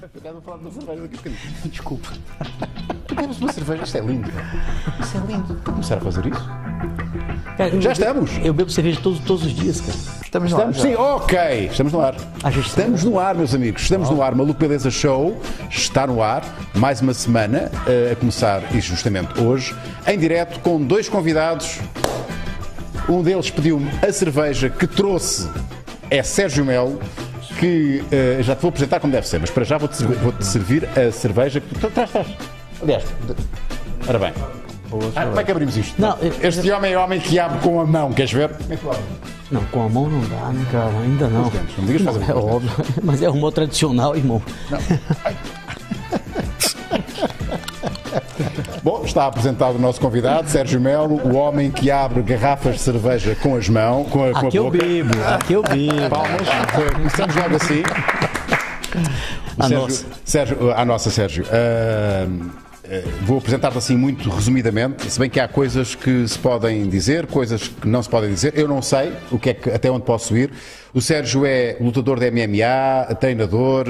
Eu quero falar de uma cerveja daqui a bocadinho. Desculpa. Bebes uma cerveja, isto é lindo. Isso é lindo. Começar a fazer isso? Cara, eu Já bebo- estamos. Eu bebo cerveja todos, todos os dias, cara. Estamos lá. Estamos, já. sim, ok. Estamos no ar. Ah, Estamos no ar, meus amigos. Estamos no ar. Maluco Beleza Show está no ar. Mais uma semana, eh, a começar, e justamente hoje, em direto com dois convidados. Um deles pediu-me a cerveja que trouxe é Sérgio Melo, que eh, já te vou apresentar como deve ser, mas para já vou-te servir, vou-te servir a cerveja que. Traz, traz. Aliás, ora bem. Ah, como é que abrimos isto? Não, eu- este homem é homem que abre com a mão, queres ver? Como é que tu? Não, com a mão não dá, né, cara? Ainda não. dentes, não digas fazer É óbvio. Mas é o modo tradicional, irmão. Bom, está apresentado o nosso convidado, Sérgio Melo, o homem que abre garrafas de cerveja com as mãos, com a, com a Aqui eu boca. bebo, aqui eu bebo. Palmas, começamos logo assim. O A Sérgio, nossa. Sérgio, a nossa, Sérgio. Ah, vou apresentar-te assim muito resumidamente, se bem que há coisas que se podem dizer, coisas que não se podem dizer. Eu não sei o que é que, até onde posso ir. O Sérgio é lutador de MMA, treinador,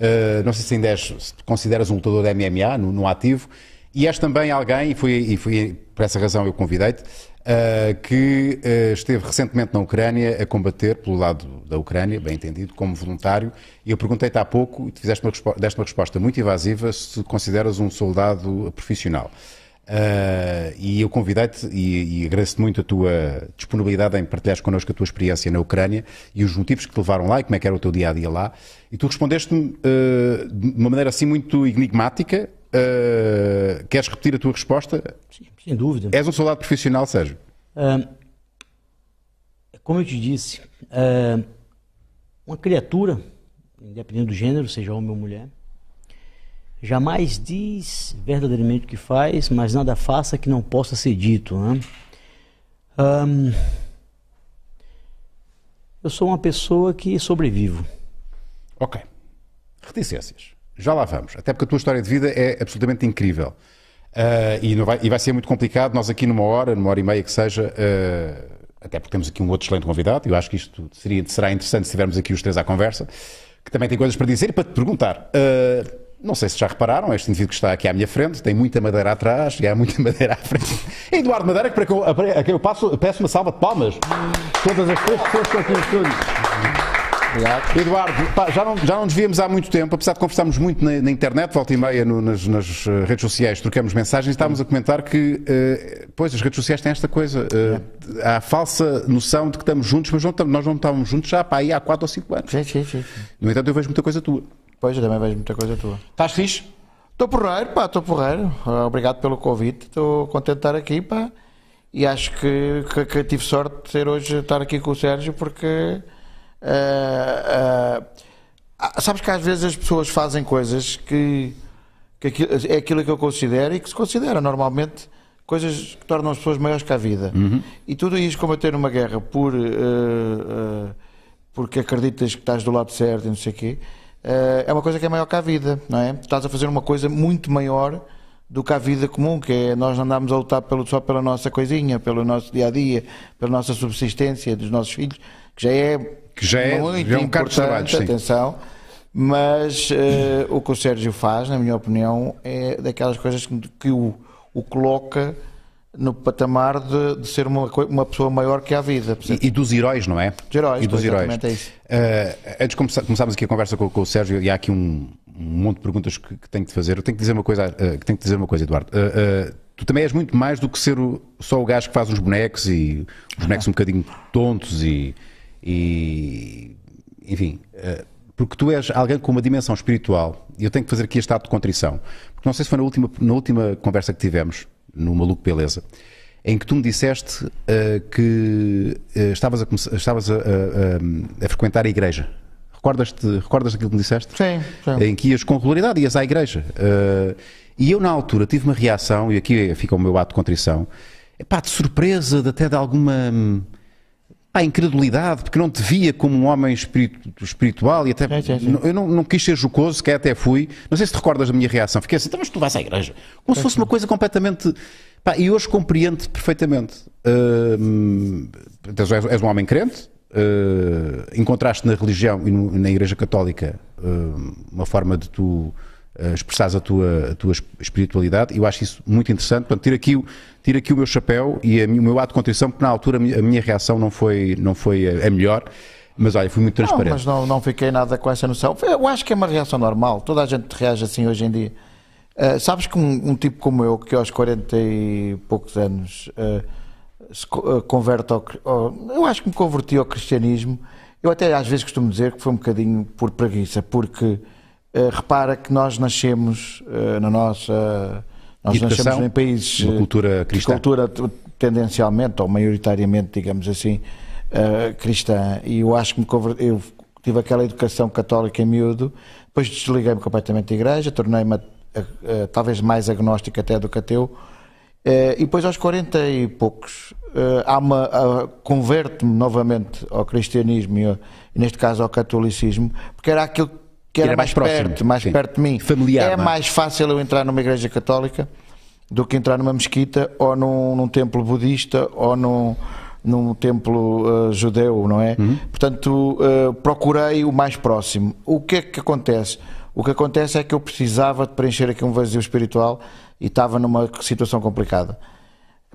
ah, não sei se ainda és, se consideras um lutador de MMA no, no ativo. E és também alguém, e foi, e por essa razão eu convidei-te, ah, que ah, esteve recentemente na Ucrânia a combater pelo lado da Ucrânia, bem entendido, como voluntário. E eu perguntei-te há pouco, e tu fizeste uma, deste uma resposta muito evasiva, se consideras um soldado profissional. Ah, e eu convidei-te e, e agradeço-te muito a tua disponibilidade em partilhares connosco a tua experiência na Ucrânia e os motivos que te levaram lá e como é que era o teu dia a dia lá. E tu respondeste-me ah, de uma maneira assim muito enigmática. Ah, queres repetir a tua resposta? Sem dúvida. És um soldado profissional, Sérgio? Ah, como eu te disse, ah, uma criatura, independente do gênero, seja homem ou mulher, jamais diz verdadeiramente o que faz, mas nada faça que não possa ser dito. Né? Eu sou uma pessoa que sobrevivo. Ok. Reticências. Já lá vamos. Até porque a tua história de vida é absolutamente incrível. Ah, e, vai, e vai ser muito complicado. Nós aqui numa hora, numa hora e meia que seja, ah, até porque temos aqui um outro excelente convidado, eu acho que isto seria, será interessante se tivermos aqui os três à conversa, que também tem coisas para dizer e para te perguntar. Ah, não sei se já repararam, este indivíduo que está aqui à minha frente tem muita madeira atrás e há muita madeira à frente. É Eduardo Madeira, que para que eu, a quem eu passo, peço uma salva de palmas. Todas as pessoas que estão aqui no estúdio. Obrigado. Eduardo, pá, já, não, já não nos víamos há muito tempo, apesar de conversarmos muito na, na internet, volta e meia no- nas, nas, eh, redes sociais, trocamos mensagens estávamos a comentar que, eh, pois, as redes sociais têm esta coisa, eh, há a falsa noção de que estamos juntos, mas não estamos- nós não estávamos juntos já pá, aí há 4 ou 5 anos. Sim, sim, sim. No entanto, eu vejo muita coisa tua. Pois, eu também vejo muita coisa tua. Estás fixe? Estou porreiro, pá, estou porreiro. Ah, Obrigado pelo convite. Estou contente de estar aqui, pá. E acho que, que, que tive sorte de ser hoje estar aqui com o Sérgio porque. Ah, ah, sabes que às vezes as pessoas fazem coisas que, que aquilo- é aquilo que eu considero e que se considera normalmente coisas que tornam as pessoas maiores que a vida. E tudo isso combater numa guerra por. ah, porque acreditas que estás do lado certo e não sei o quê, é uma coisa que é maior que a vida, não é? Estás a fazer uma coisa muito maior do que a vida comum, que é nós andamos a lutar pelo, só pela nossa coisinha, pelo nosso dia a dia, pela nossa subsistência dos nossos filhos, que já é, Que já é- muito já é um cargo de trabalho, sim. atenção. Mas eh, o que o Sérgio faz, na minha opinião, é daquelas coisas que, que o, o coloca no patamar de, de ser uma, uma pessoa maior que a vida. E, e dos heróis, não é? Dos heróis, E dos heróis. é isso. Uh, antes de começar- começarmos aqui a conversa com, com o Sérgio, e há aqui um, um monte de perguntas que, que tenho que te fazer. Eu tenho que dizer uma coisa, uh, que tenho que dizer uma coisa Eduardo. Uh, uh, tu também és muito mais do que ser o- só o gajo que faz uns bonecos e os bonecos um bocadinho tontos e. e- enfim. uh, porque tu és alguém com uma dimensão espiritual, e eu tenho que fazer aqui este ato de contrição. Porque não sei se foi na última, na última conversa que tivemos, no Maluco Beleza, em que tu me disseste eh, que eh, estavas, a, estavas a, a- a- frequentar a igreja. Recordas-te, recordas daquilo que me disseste? Sim, sim. Em que ias com regularidade, ias à igreja. Eh, e eu, na altura, tive uma reação, e aqui fica o meu ato de contrição, epá, de surpresa, de até de alguma pá, incredulidade, porque não te via como um homem espiritu- espiritual e até. Sim, sim, sim. Eu não, não quis ser jocoso, sequer até fui. Não sei se te recordas da minha reação. Fiquei assim, "Então, mas tu vais à igreja. Como se fosse uma coisa completamente. Pá, e hoje compreendo perfeitamente. És, és um homem crente, Uh, encontraste na religião e no, na Igreja Católica uh, uma forma de tu uh, expressares a tua, a tua espiritualidade. Eu acho isso muito interessante. Portanto, tiro aqui, tiro aqui o meu chapéu e a, o meu ato de contrição, porque na altura a minha, a minha reação não foi, não foi a, a melhor. Mas olha, fui muito transparente. Não, mas não, não fiquei nada com essa noção. Eu acho que é uma reação normal. Toda a gente reage assim hoje em dia. Uh, sabes que um, um, tipo como eu, que aos 40 e poucos anos uh, se uh, converte ao, ao, Eu acho que me converti ao cristianismo. Eu até às vezes costumo dizer que foi um bocadinho por preguiça, porque repara que nós nascemos na nossa. Nós Educação, nascemos em países. Uma cultura cristã. Cultura tendencialmente, ou maioritariamente, digamos assim, cristã. E eu acho que me converti. Eu tive aquela educação católica em miúdo, depois desliguei-me completamente da igreja, tornei-me talvez mais agnóstico até do que ateu. Eh, e depois aos 40 e poucos, eh, há uma, converte-me novamente ao cristianismo e, neste caso ao catolicismo, porque era aquilo que era, era mais, mais próximo, perto, mais sim. perto de mim. Familiar, é não? mais fácil eu entrar numa igreja católica do que entrar numa mesquita ou num, num templo budista ou num, num templo uh, judeu, não é? Uhum. Portanto, uh, procurei o mais próximo. O que é que acontece? O que acontece é que eu precisava de preencher aqui um vazio espiritual e estava numa situação complicada.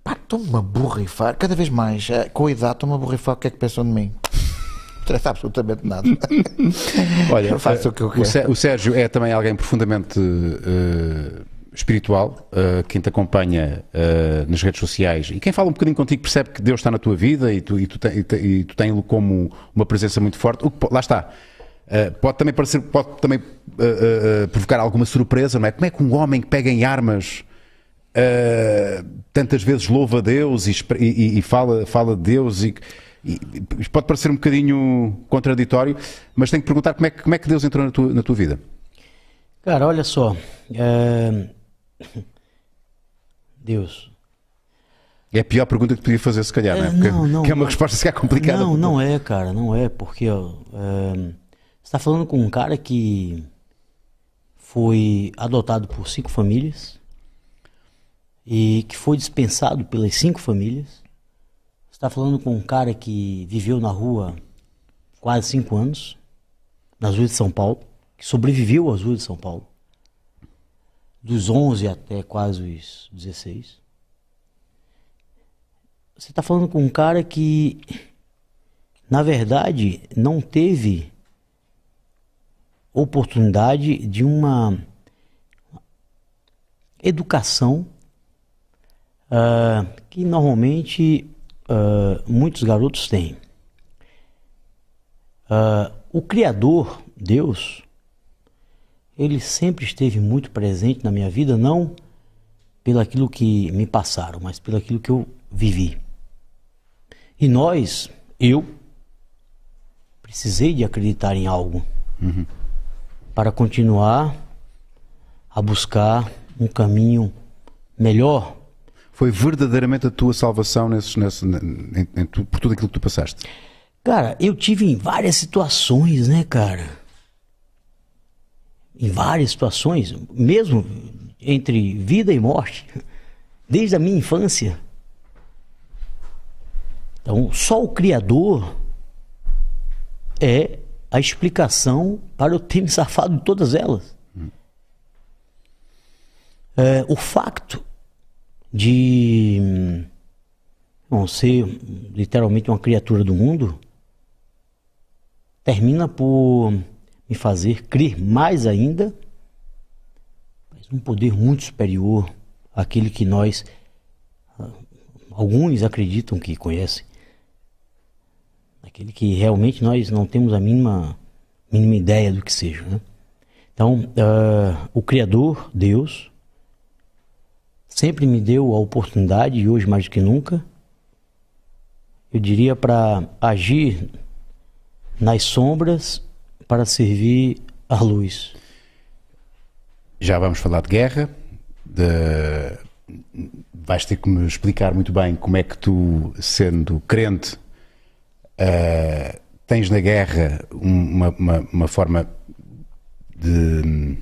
Pá, estou-me a borrifar, cada vez mais, eh, com a idade, estou-me a borrifar o que é que pensam de mim. Não interessa absolutamente nada. Olha, eu faço o que eu quero. O Sérgio é também alguém profundamente uh, espiritual, uh, quem te acompanha uh, nas redes sociais e quem fala um bocadinho contigo percebe que Deus está na tua vida e tu, e tu, e, e tu tens-lo como uma presença muito forte. O que, lá está Uh, pode também parecer, pode também provocar alguma surpresa, não é? Como é que um homem que pega em armas tantas vezes louva a Deus e, e, e, fala, fala de Deus e, e, pode parecer um bocadinho contraditório, mas tenho que perguntar como é que, como é que Deus entrou na tua, na tua vida? Cara, olha só. Deus. É a pior pergunta que podia fazer, se calhar, é, não é? Porque, não, não, que é uma resposta se calhar complicada. Não, não é, cara, não é, porque ó, está falando com um cara que foi adotado por cinco famílias e que foi dispensado pelas cinco famílias. Está falando com um cara que viveu na rua quase cinco anos, nas ruas de São Paulo, que sobreviveu às ruas de São Paulo, dos 11 até quase os 16. Você está falando com um cara que, na verdade, não teve oportunidade de uma educação uh, que normalmente uh, muitos garotos têm. Uh, o Criador, Deus, ele sempre esteve muito presente na minha vida, não pelo aquilo que me passaram, mas pelo aquilo que eu vivi. E nós, eu, precisei de acreditar em algo. Uhum para continuar a buscar um caminho melhor. Foi verdadeiramente a tua salvação nesse, nesse, em, em, por tudo aquilo que tu passaste? Cara, eu tive em várias situações, né, cara? Em várias situações, mesmo entre vida e morte, desde a minha infância. Então, só o Criador é a explicação para eu ter me safado de todas elas. Hum. É, o facto de não ser literalmente uma criatura do mundo termina por me fazer crer mais ainda um poder muito superior àquele que nós alguns acreditam que conhecem aquele que realmente nós não temos a mínima, mínima ideia do que seja. Né? Então, uh, o Criador, Deus, sempre me deu a oportunidade, e hoje mais do que nunca, eu diria para agir nas sombras para servir a luz. Já vamos falar de guerra, de... vais ter que me explicar muito bem como é que tu, sendo crente, Uh, tens na guerra uma, uma, uma forma de,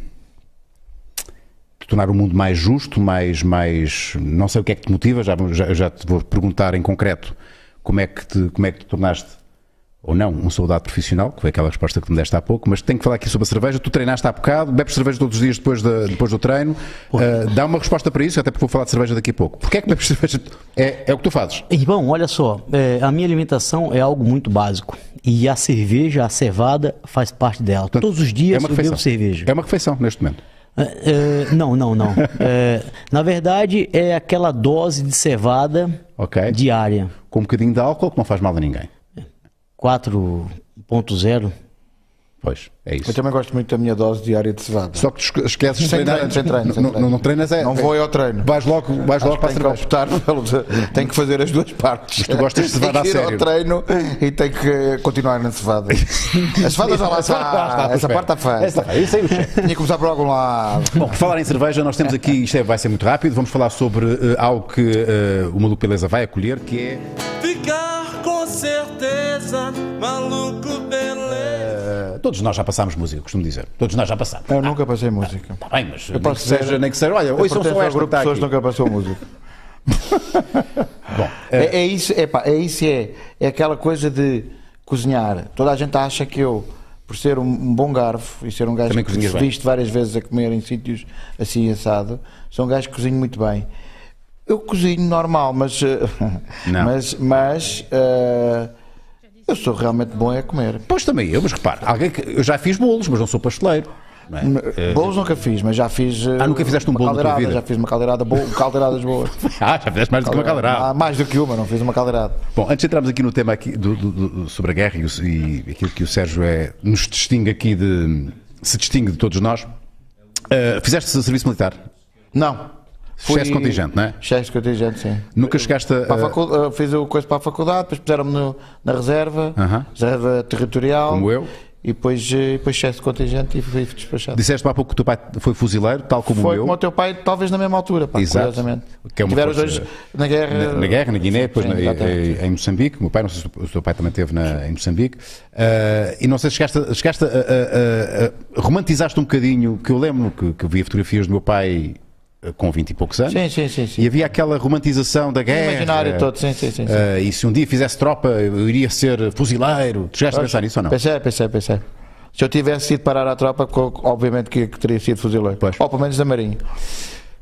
tornar o mundo mais justo, mais, mais. Não sei o que é que te motiva, já, já, já te vou perguntar em concreto como é que te, como é que te tornaste ou não, um soldado profissional, que foi aquela resposta que me deste há pouco, mas tenho que falar aqui sobre a cerveja. Tu treinaste há bocado, bebes cerveja todos os dias depois, da- depois do treino. Uh, dá uma resposta para isso, até porque vou falar de cerveja daqui a pouco. Porquê é que bebes cerveja? É, é o que tu fazes. Bom, olha só, é, a minha alimentação é algo muito básico. E a cerveja, a cevada, faz parte dela. Todos os dias eu bebo cerveja. É uma refeição neste momento. É, é, não, não, não. É, na verdade, é aquela dose de cevada Ok. diária. Com um bocadinho de álcool que não faz mal a ninguém. 4.0. Pois, é isso. Eu também gosto muito da minha dose diária de cevada. Só que tu esque- esqueces de Sem treino, sem treino, sem Não- treino. Não, não treinas é. Não vou ao treino. Vais logo, vais logo para a Tenho que cerveja. optar pelo. Tenho que fazer as duas partes. Mas tu gostas de cevada Tenho que a ir sério. ao treino e tenho que continuar na cevada. A cevada já lá está. Essa parte está feita. Essa- Isso aí o chefe. Tinha que começar por algum lado. Bom, por falar em cerveja, nós temos aqui, isto é- vai ser muito rápido, vamos falar sobre eh, algo que eh, o Maluco Beleza vai acolher, que é. Ficar com certeza, maluco beleza. Eh, todos nós já passámos música, costumo dizer. Todos nós já passámos. Eu nunca passei música. Está bem, mas nem que, dizer- seja, nem que seja. Olha, Eu hoje são só esta está pessoas aqui. nunca passou música. Bom, É, é isso, é, pá, é isso, é, é aquela coisa de cozinhar. Toda a gente acha que eu, por ser um, um bom garfo e ser um gajo Também que se viste várias vezes a comer em sítios assim assado, sou um gajo que cozinho muito bem. Eu cozinho normal, mas eh, Não. mas, mas eh, eu sou realmente bom a comer. Pois também eu, mas repare, alguém que, eu já fiz bolos, mas não sou pasteleiro. não é? Bolos nunca fiz, mas já fiz. eh, Ah, nunca fizeste um bolo na tua caldeirada, vida? Já fiz uma caldeirada boa, caldeiradas boas. Ah, já fizeste mais do que uma caldeirada. Ah, mais do que uma, não fiz uma caldeirada. Bom, antes de entrarmos aqui no tema aqui do- do- do- sobre a guerra e, o- e aquilo que o Sérgio é, nos distingue aqui de. se distingue de todos nós, eh, fizeste serviço militar. Não. Excesso de contingente, não é? De contingente, sim. Nunca chegaste a. Para a facu- uh, fiz o coisa para a faculdade, depois puseram-me na reserva, Aham. reserva territorial. Como eu. E depois, eh, depois excesso de contingente e fui despachado. Disseste há pouco que o teu pai foi fuzileiro, tal como Foi o como meu. o teu pai, talvez na mesma altura, pá, Exato. curiosamente. Que é Tiveram os dois na guerra. Na, na guerra, na Guiné, depois Sim, na- exatamente. em, Moçambique. O meu pai, não sei se o teu pai também esteve na, em Moçambique. Ah, e não sei se chegaste, a- chegaste a, a- a- a- romantizaste um bocadinho, que eu lembro que, que via fotografias do meu pai com 20 e poucos anos. Sim, sim, sim. sim. E havia aquela romantização da guerra. imaginário todo, sim, sim, sim, sim. Ah, e se um dia fizesse tropa, eu iria ser fuzileiro. Tu chegaste a pensar nisso ou não? Pensei, pensei, pensei. Se eu tivesse ido parar à tropa, obviamente que, que teria sido fuzileiro. Pois. Ou pelo menos da Marinha.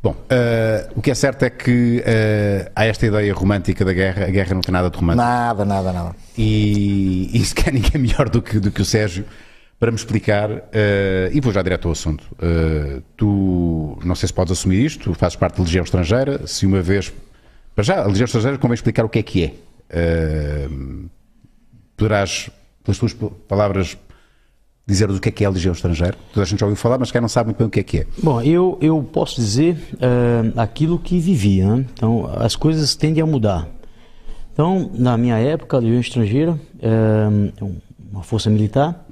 Bom, ah, o que é certo é que ah, há esta ideia romântica da guerra. A guerra não tem nada de romântico. Nada, nada, nada. E, e se calhar ninguém melhor do que, do que o Sérgio para me explicar, eh, e vou já direto ao assunto. Eh, tu, não sei se podes assumir isto, tu fazes parte da Legião Estrangeira, se uma vez. Para já, a Legião Estrangeira convém explicar o que é que é. Eh, poderás, pelas tuas palavras, dizer o que é que é a Legião Estrangeira? Toda a gente já ouviu falar, mas quem não sabe muito bem o que é que é. Bom, eu, eu posso dizer eh, aquilo que vivi, né? Então, as coisas tendem a mudar. Então, na minha época, a Legião Estrangeira, é um- uma força militar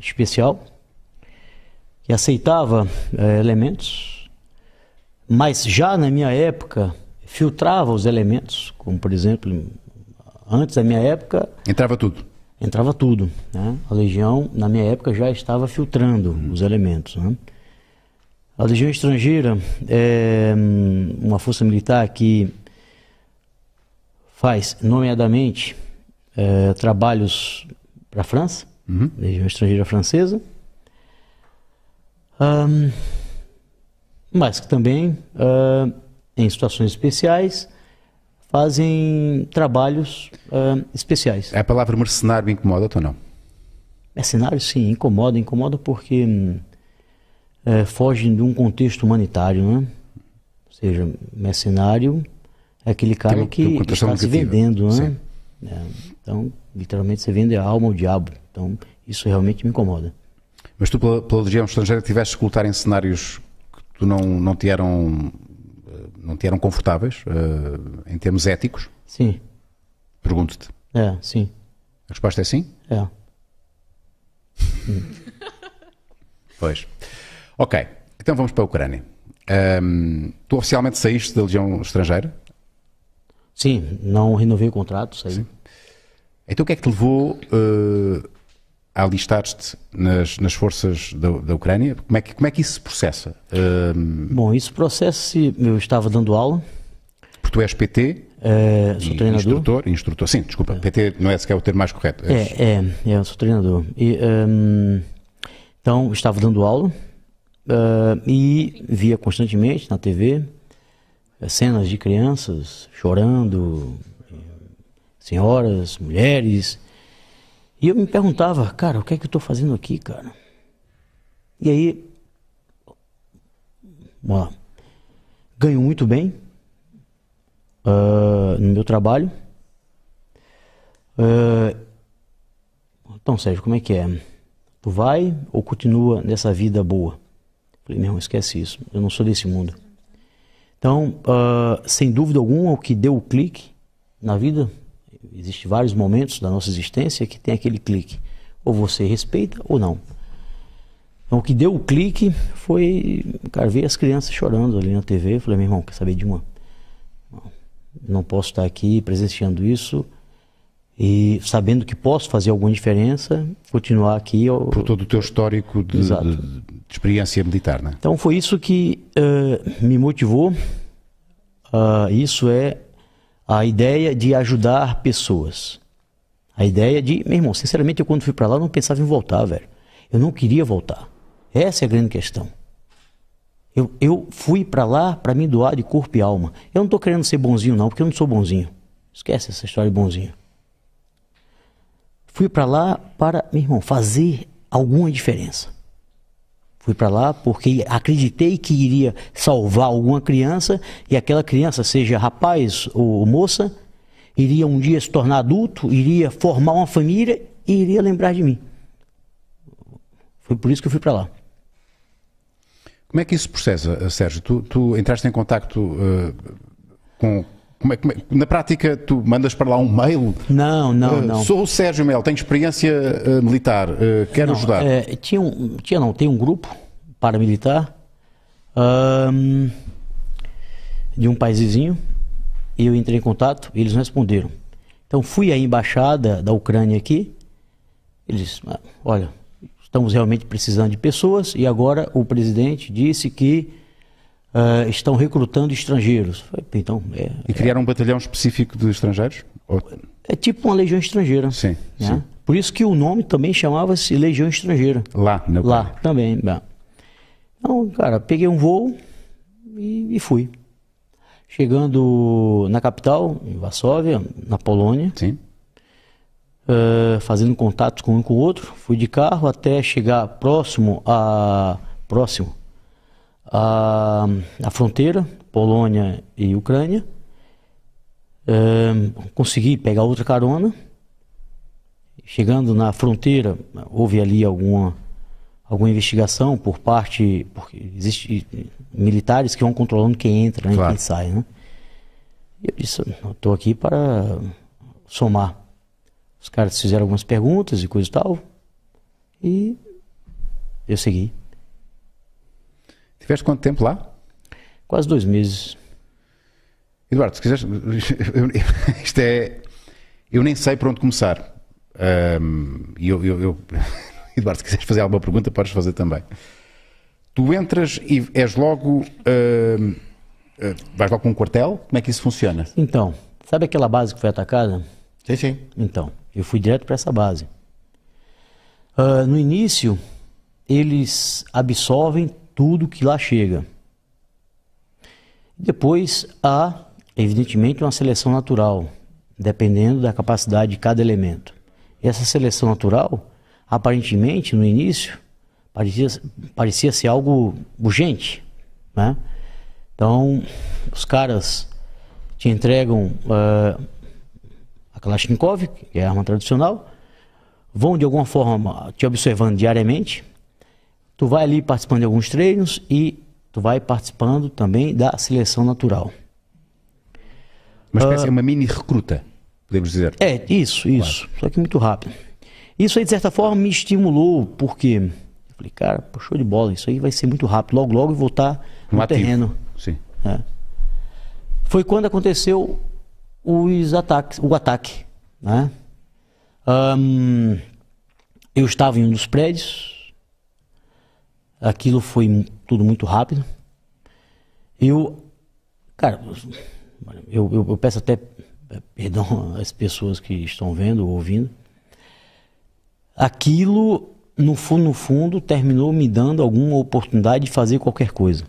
especial, que aceitava eh, elementos, mas já na minha época filtrava os elementos, como por exemplo, antes da minha época, Entrava tudo. entrava tudo. Né? A Legião, na minha época, já estava filtrando os elementos. né? A Legião Estrangeira é hum, uma força militar que faz, nomeadamente, eh, trabalhos para a França, Legião Estrangeira Francesa, Ahn, mas que também, ah, em situações especiais, fazem trabalhos ah, especiais. A palavra mercenário incomoda-te ou não? Mercenário, sim, incomoda, incomoda porque hum, é, foge de um contexto humanitário, né? Ou seja, mercenário é aquele cara uma- que está se vendendo, né? É, então, literalmente, você vende a alma ao diabo. Então, isso realmente me incomoda. Mas tu, pela, pela Legião Estrangeira, tiveste que lutar em cenários que tu não, não, te, eram, eh, não te eram confortáveis, eh, em termos éticos? Sim, Pergunto-te. é, sim, A resposta é sim? é. Pois. Ok, então vamos para a Ucrânia. Ahm, tu oficialmente saíste da Legião Estrangeira? Sim, não renovei o contrato, saí. Então o que é que te levou eh, a alistar-te nas, nas forças da, da Ucrânia? Como é, que, como é que isso se processa? Ahm, Bom, isso processa-se, eu estava dando aula, porque tu és PT, É, sou treinador. Instrutor, instrutor. Sim, desculpa, PT não é sequer o termo mais correto. É, é, é, eu sou treinador. E, hum, então, estava dando aula ah, e via constantemente na TV eh, cenas de crianças chorando, eh, senhoras, mulheres. E eu me perguntava, cara, o que é que eu estou fazendo aqui, cara? E aí, lá, ganho muito bem ah, no meu trabalho. Ah, então, Sérgio, como é que é? Tu vai ou continua nessa vida boa? Falei, meu esquece isso. Eu não sou desse mundo. Então, ah, sem dúvida alguma, o que deu o clique na vida, existem vários momentos da nossa existência que tem aquele clique. Ou você respeita ou não. Então, o que deu o clique foi, cara, ver as crianças chorando ali na TV. Eu falei, meu irmão, quer saber de uma? Não posso estar aqui presenciando isso e sabendo que posso fazer alguma diferença, continuar aqui. Eu, Por todo o teu histórico de, de- de experiência militar, não é? Então foi isso que eh, me motivou. Ah, isso é a ideia de ajudar pessoas. A ideia de, meu irmão, sinceramente, eu quando fui para lá não pensava em voltar, velho. Eu não queria voltar. Essa é a grande questão. Eu, eu fui para lá para me doar de corpo e alma. Eu não estou querendo ser bonzinho, não, porque eu não sou bonzinho. Esquece essa história de bonzinho. Fui para lá para, meu irmão, fazer alguma diferença. Fui para lá porque acreditei que iria salvar alguma criança e aquela criança, seja rapaz ou moça, iria um dia se tornar adulto, iria formar uma família e iria lembrar de mim. Foi por isso que eu fui para lá. Como é que isso processa, Sérgio? Tu, tu entraste em contacto eh, com. Como é- como é- na prática, tu mandas para lá um mail. Não, não, eh, não. Sou o Sérgio Mel, tenho experiência eh, militar, eh, quero Não, ajudar. é, tinha, um, tinha não, tem um grupo paramilitar ahn, de um país vizinho e eu entrei em contato e eles responderam. Então fui à embaixada da Ucrânia aqui, eles, ah, olha, estamos realmente precisando de pessoas e agora o presidente disse que ah, estão recrutando estrangeiros. Falei, "Pô, então é, E criaram um batalhão específico de estrangeiros? Ou- é tipo uma legião estrangeira. Sim, né? sim. Por isso que o nome também chamava-se Legião Estrangeira. Lá, na Lá Ucrânia. também. né? Então, cara, peguei um voo e, e fui. Chegando na capital, em Varsóvia, na Polônia, Sim. eh, fazendo contatos com um com o outro, fui de carro até chegar próximo a próximo à, à fronteira, Polônia e Ucrânia. Eh, consegui pegar outra carona. Chegando na fronteira, houve ali alguma alguma investigação por parte porque existe militares que vão controlando quem entra né, e Claro. quem sai, né? E eu disse, estou aqui para somar. Os caras fizeram algumas perguntas e coisa e tal. E eu segui. Tiveste quanto tempo lá? Quase dois meses. Eduardo, se quiseres. eu- isto é. Eu nem sei por onde começar. E eu, eu- eu- Eduardo, se quiseres fazer alguma pergunta, podes fazer também. Tu entras e és logo. ah, vais logo com um quartel? Como é que isso funciona? Então, sabe aquela base que foi atacada? Sim, sim. Então, eu fui direto para essa base. Ah, no início, eles absorvem tudo que lá chega. Depois há, evidentemente, uma seleção natural, dependendo da capacidade de cada elemento. Essa seleção natural, aparentemente, no início, parecia, parecia ser algo urgente. Né? Então, os caras te entregam ah, a Kalashnikov, que é a arma tradicional, vão de alguma forma te observando diariamente. Tu vai ali participando de alguns treinos e tu vai participando também da seleção natural. Uma espécie de uma mini recruta, podemos dizer. É, isso, isso. Só que muito rápido. Isso aí, de certa forma, me estimulou, porque eu falei, cara, pô, show de bola, isso aí vai ser muito rápido. Logo, logo eu vou estar no ativo. terreno. Sim. Foi quando aconteceu os ataques, o ataque. Né? Ahn, eu estava em um dos prédios, aquilo foi tudo muito rápido. Eu, cara, eu, eu- eu peço até perdão as pessoas que estão vendo ou ouvindo, aquilo, no fundo, no fundo, terminou me dando alguma oportunidade de fazer qualquer coisa.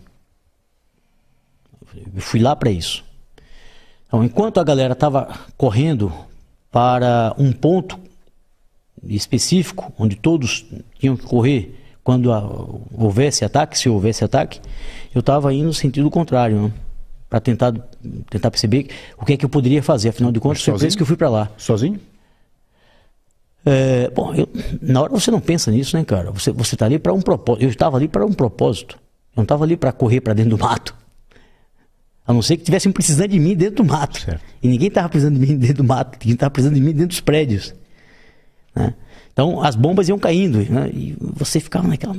Eu fui lá para isso. Então, enquanto a galera estava correndo para um ponto específico, onde todos tinham que correr quando a, houvesse ataque, se houvesse ataque, eu estava indo no sentido contrário, né? para tentar, tentar perceber o que é que eu poderia fazer. Afinal de contas, foi por isso que eu fui para lá. Sozinho? É, bom, eu, na hora você não pensa nisso, né, cara? Você você está ali para um propósito. Eu estava ali para um propósito. Eu não estava ali para correr para dentro do mato. A não ser que tivessem precisando de mim dentro do mato. Certo. E ninguém estava precisando de mim dentro do mato. Ninguém estava precisando de mim dentro dos prédios. Né? Então as bombas iam caindo. Né? E você ficava naquela.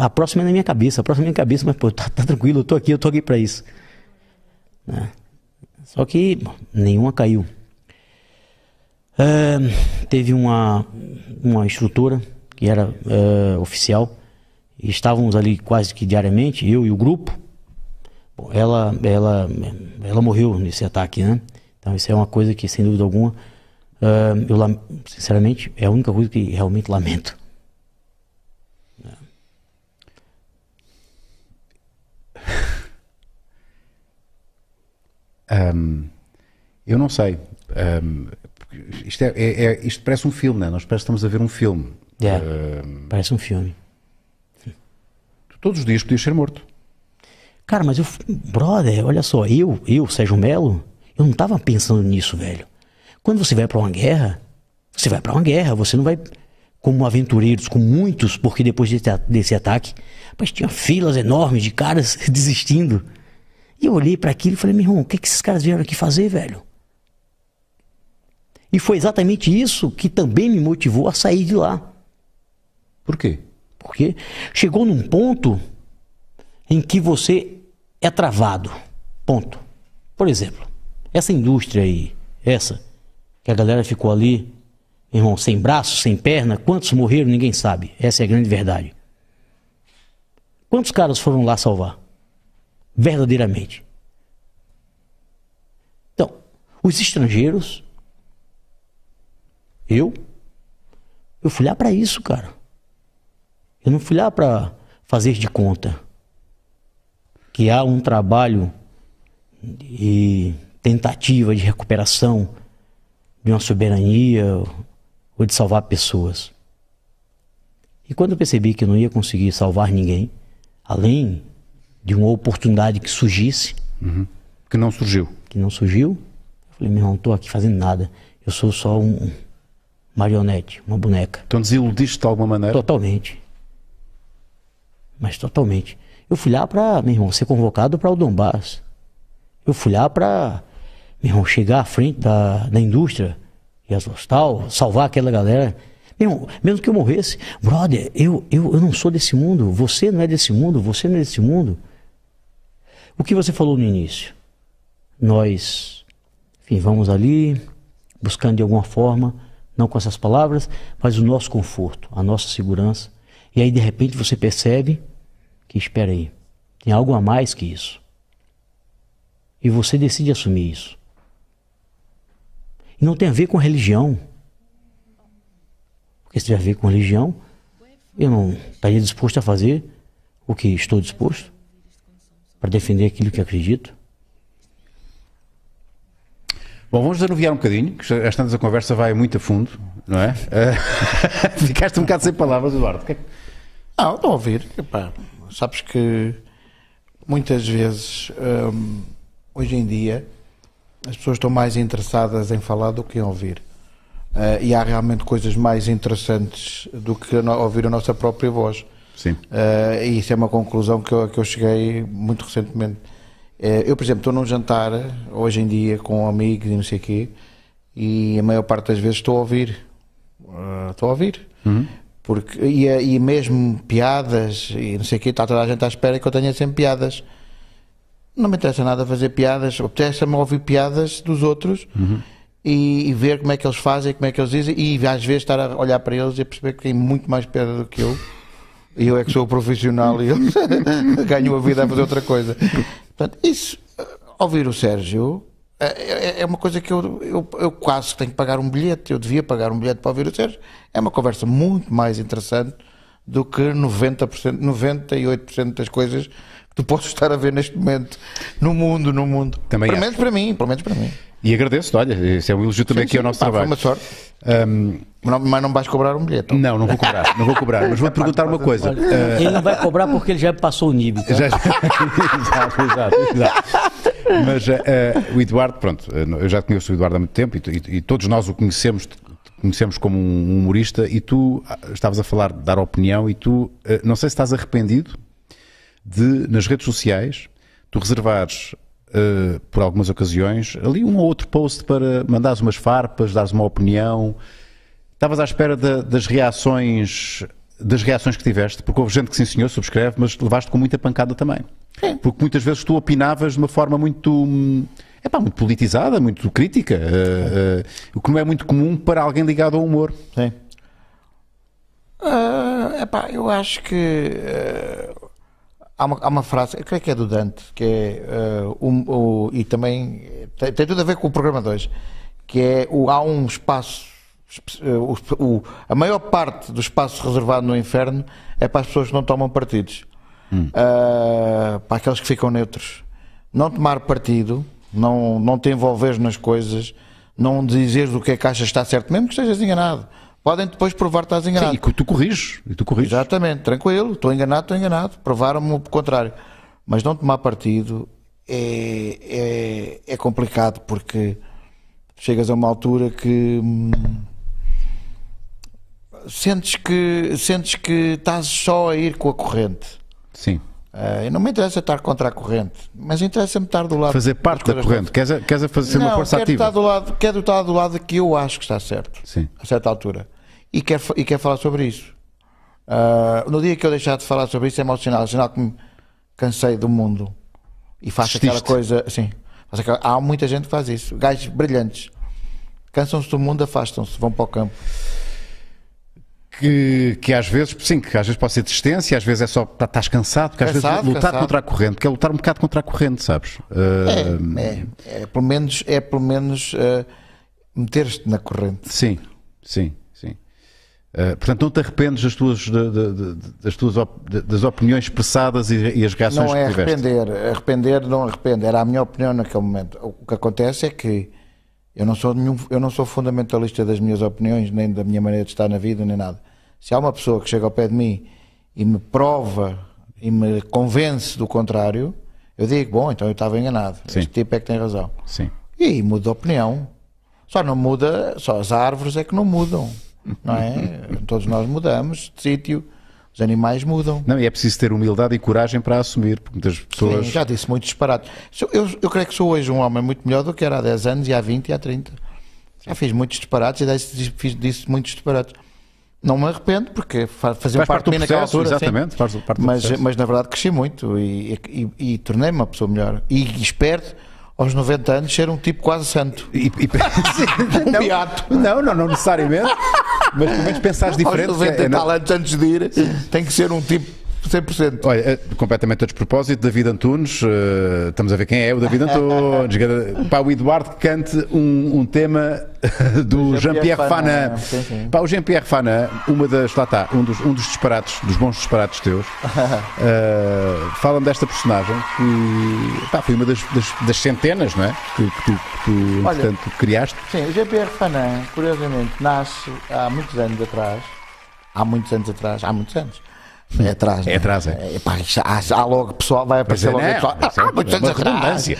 A próxima é na minha cabeça, a próxima é na minha cabeça, mas pô, tá, tá tranquilo, eu tô aqui, eu tô aqui para isso. Né? Só que bom, nenhuma caiu. É, teve uma, uma instrutora que era é, oficial, e estávamos ali quase que diariamente, eu e o grupo. Bom, ela, ela, ela morreu nesse ataque, né? Então isso é uma coisa que, sem dúvida alguma, é, eu sinceramente é a única coisa que realmente lamento. Ahm, eu não sei. Ahm, isto, é, é- é- isto parece um filme, não é? Nós parece que estamos a ver um filme. É, Ahm, parece um filme. todos os dias podias ser morto. Cara, mas eu, brother, olha só, eu, eu, Sérgio Melo, eu não tava pensando nisso, velho. Quando você vai pra uma guerra, você vai pra uma guerra, você não vai como aventureiros, com muitos, porque depois desse, desse ataque, mas tinha filas enormes de caras desistindo. E eu olhei pra aquilo e falei, meu irmão, o que, que esses caras vieram aqui fazer, velho? E foi exatamente isso que também me motivou a sair de lá. Por quê? Porque chegou num ponto em que você é travado. Ponto. Por exemplo, essa indústria aí, essa, que a galera ficou ali, irmão, sem braço, sem perna, quantos morreram, ninguém sabe. Essa é a grande verdade. Quantos caras foram lá salvar? Verdadeiramente. Então, os estrangeiros, eu, eu fui lá para isso, cara. Eu não fui lá para fazer de conta que há um trabalho de tentativa de recuperação de uma soberania ou de salvar pessoas. E quando eu percebi que eu não ia conseguir salvar ninguém, além de uma oportunidade que surgisse, Que não surgiu. que não surgiu, eu falei, meu irmão, não estou aqui fazendo nada. Eu sou só um marionete, uma boneca. Então desiludiste de alguma maneira. Totalmente. Mas totalmente. Eu fui lá para, meu irmão, ser convocado para o Donbass. Eu fui lá para, meu irmão, chegar à frente da, da indústria e as tal, salvar aquela galera. Meu irmão, mesmo que eu morresse, brother, eu, eu, eu não sou desse mundo, você não é desse mundo, você não é desse mundo. O que você falou no início? Nós, enfim, vamos ali, buscando de alguma forma, não com essas palavras, mas o nosso conforto, a nossa segurança. E aí, de repente, você percebe que, espera aí, tem algo a mais que isso. E você decide assumir isso. Não tem a ver com religião. Porque se tiver a ver com religião, eu não estaria disposto a fazer o que estou disposto para defender aquilo que acredito. Bom, vamos desanuviar um bocadinho, que às tantas a conversa vai muito a fundo, não é? Ficaste um bocado sem palavras, Eduardo. Que que- Não, estou a ouvir. Epá, sabes que muitas vezes, hum, hoje em dia, as pessoas estão mais interessadas em falar do que em ouvir. Eh, e há realmente coisas mais interessantes do que ouvir a nossa própria voz. Sim. Eh, e isso é uma conclusão que eu, que eu cheguei muito recentemente. Eh, eu, por exemplo, estou num jantar hoje em dia com amigos e não sei o quê, e a maior parte das vezes estou a ouvir. Estou a ouvir. Porque, e, e mesmo piadas e não sei o quê, está toda a gente à espera que eu tenha sempre piadas. Não me interessa nada fazer piadas, apetece-me ouvir piadas dos outros e, e ver como é que eles fazem, como é que eles dizem, e às vezes estar a olhar para eles e perceber que têm muito mais piada do que eu. E eu é que sou o profissional e eles ganham a vida a fazer outra coisa. Portanto, isso, eh, ouvir o Sérgio é, é uma coisa que eu, eu, eu quase tenho que pagar um bilhete, eu devia pagar um bilhete para ouvir o Sérgio. É uma conversa muito mais interessante do que 90%, 98% das coisas que tu podes estar a ver neste momento no mundo, no mundo. Também pelo acho. menos para mim, pelo menos para mim. E agradeço, olha, isso é um elogio também Sim, aqui ao sim, nosso pá, trabalho. Foi uma sorte. Ahm, Mas não, mas não vais cobrar um bilhete. não, não vou cobrar, não vou cobrar, mas vou-te perguntar uma coisa. Ah, Ele não vai cobrar porque ele já passou o nível. tá? Já- exato, exato, exato. Mas eh, o Eduardo, pronto, eh, eu já conheço o Eduardo há muito tempo e, e- e todos nós o conhecemos, conhecemos como um humorista e tu ah, estavas a falar de dar opinião e tu, eh, não sei se estás arrependido de, nas redes sociais, tu reservares eh, por algumas ocasiões ali um ou outro post para mandares umas farpas, dares uma opinião. Estavas à espera da- das reações das reações que tiveste, porque houve gente que sim senhor subscreve, mas levaste com muita pancada também. Porque muitas vezes tu opinavas de uma forma muito hum, epá, muito politizada, muito crítica, eh, eh, o que não é muito comum para alguém ligado ao humor. Sim. Ah, epá, eu acho que há, uma, há uma frase, eu creio que é do Dante, que é ah, um- o- e também tem, tem tudo a ver com o programa de hoje, que é o, há um espaço, ah, o, a maior parte do espaço reservado no inferno é para as pessoas que não tomam partidos, Ah, para aqueles que ficam neutros. Não tomar partido, não, não te envolveres nas coisas, não dizeres o que é que achas que está certo, mesmo que estejas enganado. Podem depois provar que estás enganado. Sim, e tu corriges, e tu corriges. Exatamente, tranquilo, estou enganado, estou enganado. Provaram-me o contrário. Mas não tomar partido é, é, é complicado porque chegas a uma altura que hum, sentes que sentes que estás só a ir com a corrente. Sim. E não me interessa estar contra a corrente, mas interessa-me estar do lado Fazer parte da corrente. Queres, queres fazer uma não, força quero estar, ativa? do lado, quero estar do lado que eu acho que está certo. Sim. A certa altura. E quero, fa- e quero falar sobre isso. Ah, no dia que eu deixar de falar sobre isso é mau sinal. É sinal que me cansei do mundo. E faço aquela coisa. Assim, aquela- há muita gente que faz isso. Gajos brilhantes. Cansam-se do mundo, afastam-se, vão para o campo. Que, que às vezes, sim, que às vezes pode ser desistência, às vezes é só tá- estás cansado, porque às Cansado, vezes lutar cansado. contra a corrente, que é lutar um bocado contra a corrente, sabes? Ah, É, é, é, pelo menos, é pelo menos ah, meter-te na corrente. Sim, sim. Uh, portanto, não te arrependes das tuas, de- de- de- das, tuas op- das opiniões expressadas e, e as reações Não é que tiveste? arrepender, arrepender não arrepende, era a minha opinião naquele momento. O que acontece é que eu não sou nenhum, eu não sou fundamentalista das minhas opiniões, nem da minha maneira de estar na vida, nem nada. Se há uma pessoa que chega ao pé de mim e me prova e me convence do contrário, eu digo, bom, então eu estava enganado. Sim. Este tipo é que tem razão. Sim. E aí muda de opinião. Só não muda, só as árvores é que não mudam, não é? Todos nós mudamos de sítio, os animais mudam. Não, e é preciso ter humildade e coragem para assumir, porque muitas pessoas. Sim, já disse muito disparate. Sou- Eu, eu creio que sou hoje um homem muito melhor do que era há 10 anos, e há 20 e há 30. Já fiz muitos disparates e disse, fiz, disse muitos disparates. Não me arrependo, porque fa- fazia Faz parte parte do de mim naquela processo, altura. sim. exatamente, faz parte do mas, processo. mas na verdade cresci muito e, e, e tornei-me uma pessoa melhor. E espero, aos 90 anos, ser um tipo quase santo. E, e- Um não, beato. não, não, não necessariamente, mas pelo menos pensares diferente. aos 90 é- é e não- tal anos antes de ir, tem que ser um tipo 100%. Olha, eh, completamente a despropósito, David Antunes, eh, estamos a ver quem é o David Antunes. Gada- Pá, o Eduardo cante um, um tema do Jean-Pierre Jean-Pierre sim. Pá, o Jean-Pierre Fanin, uma das, lá está, um dos, um dos disparates, dos bons disparates teus, eh, fala-me desta personagem que pá, foi uma das, das- das centenas, não é? Que, que tu, que tu Olha, entretanto, criaste. Sim, o GPR Fanan, curiosamente, nasce há muitos anos atrás. Há muitos anos atrás, há muitos anos. É atrás. É né? atrás, é. pá, isto- há, logo pessoal, vai aparecer é, logo não, pessoal. isso é uma anos atrás. redundância.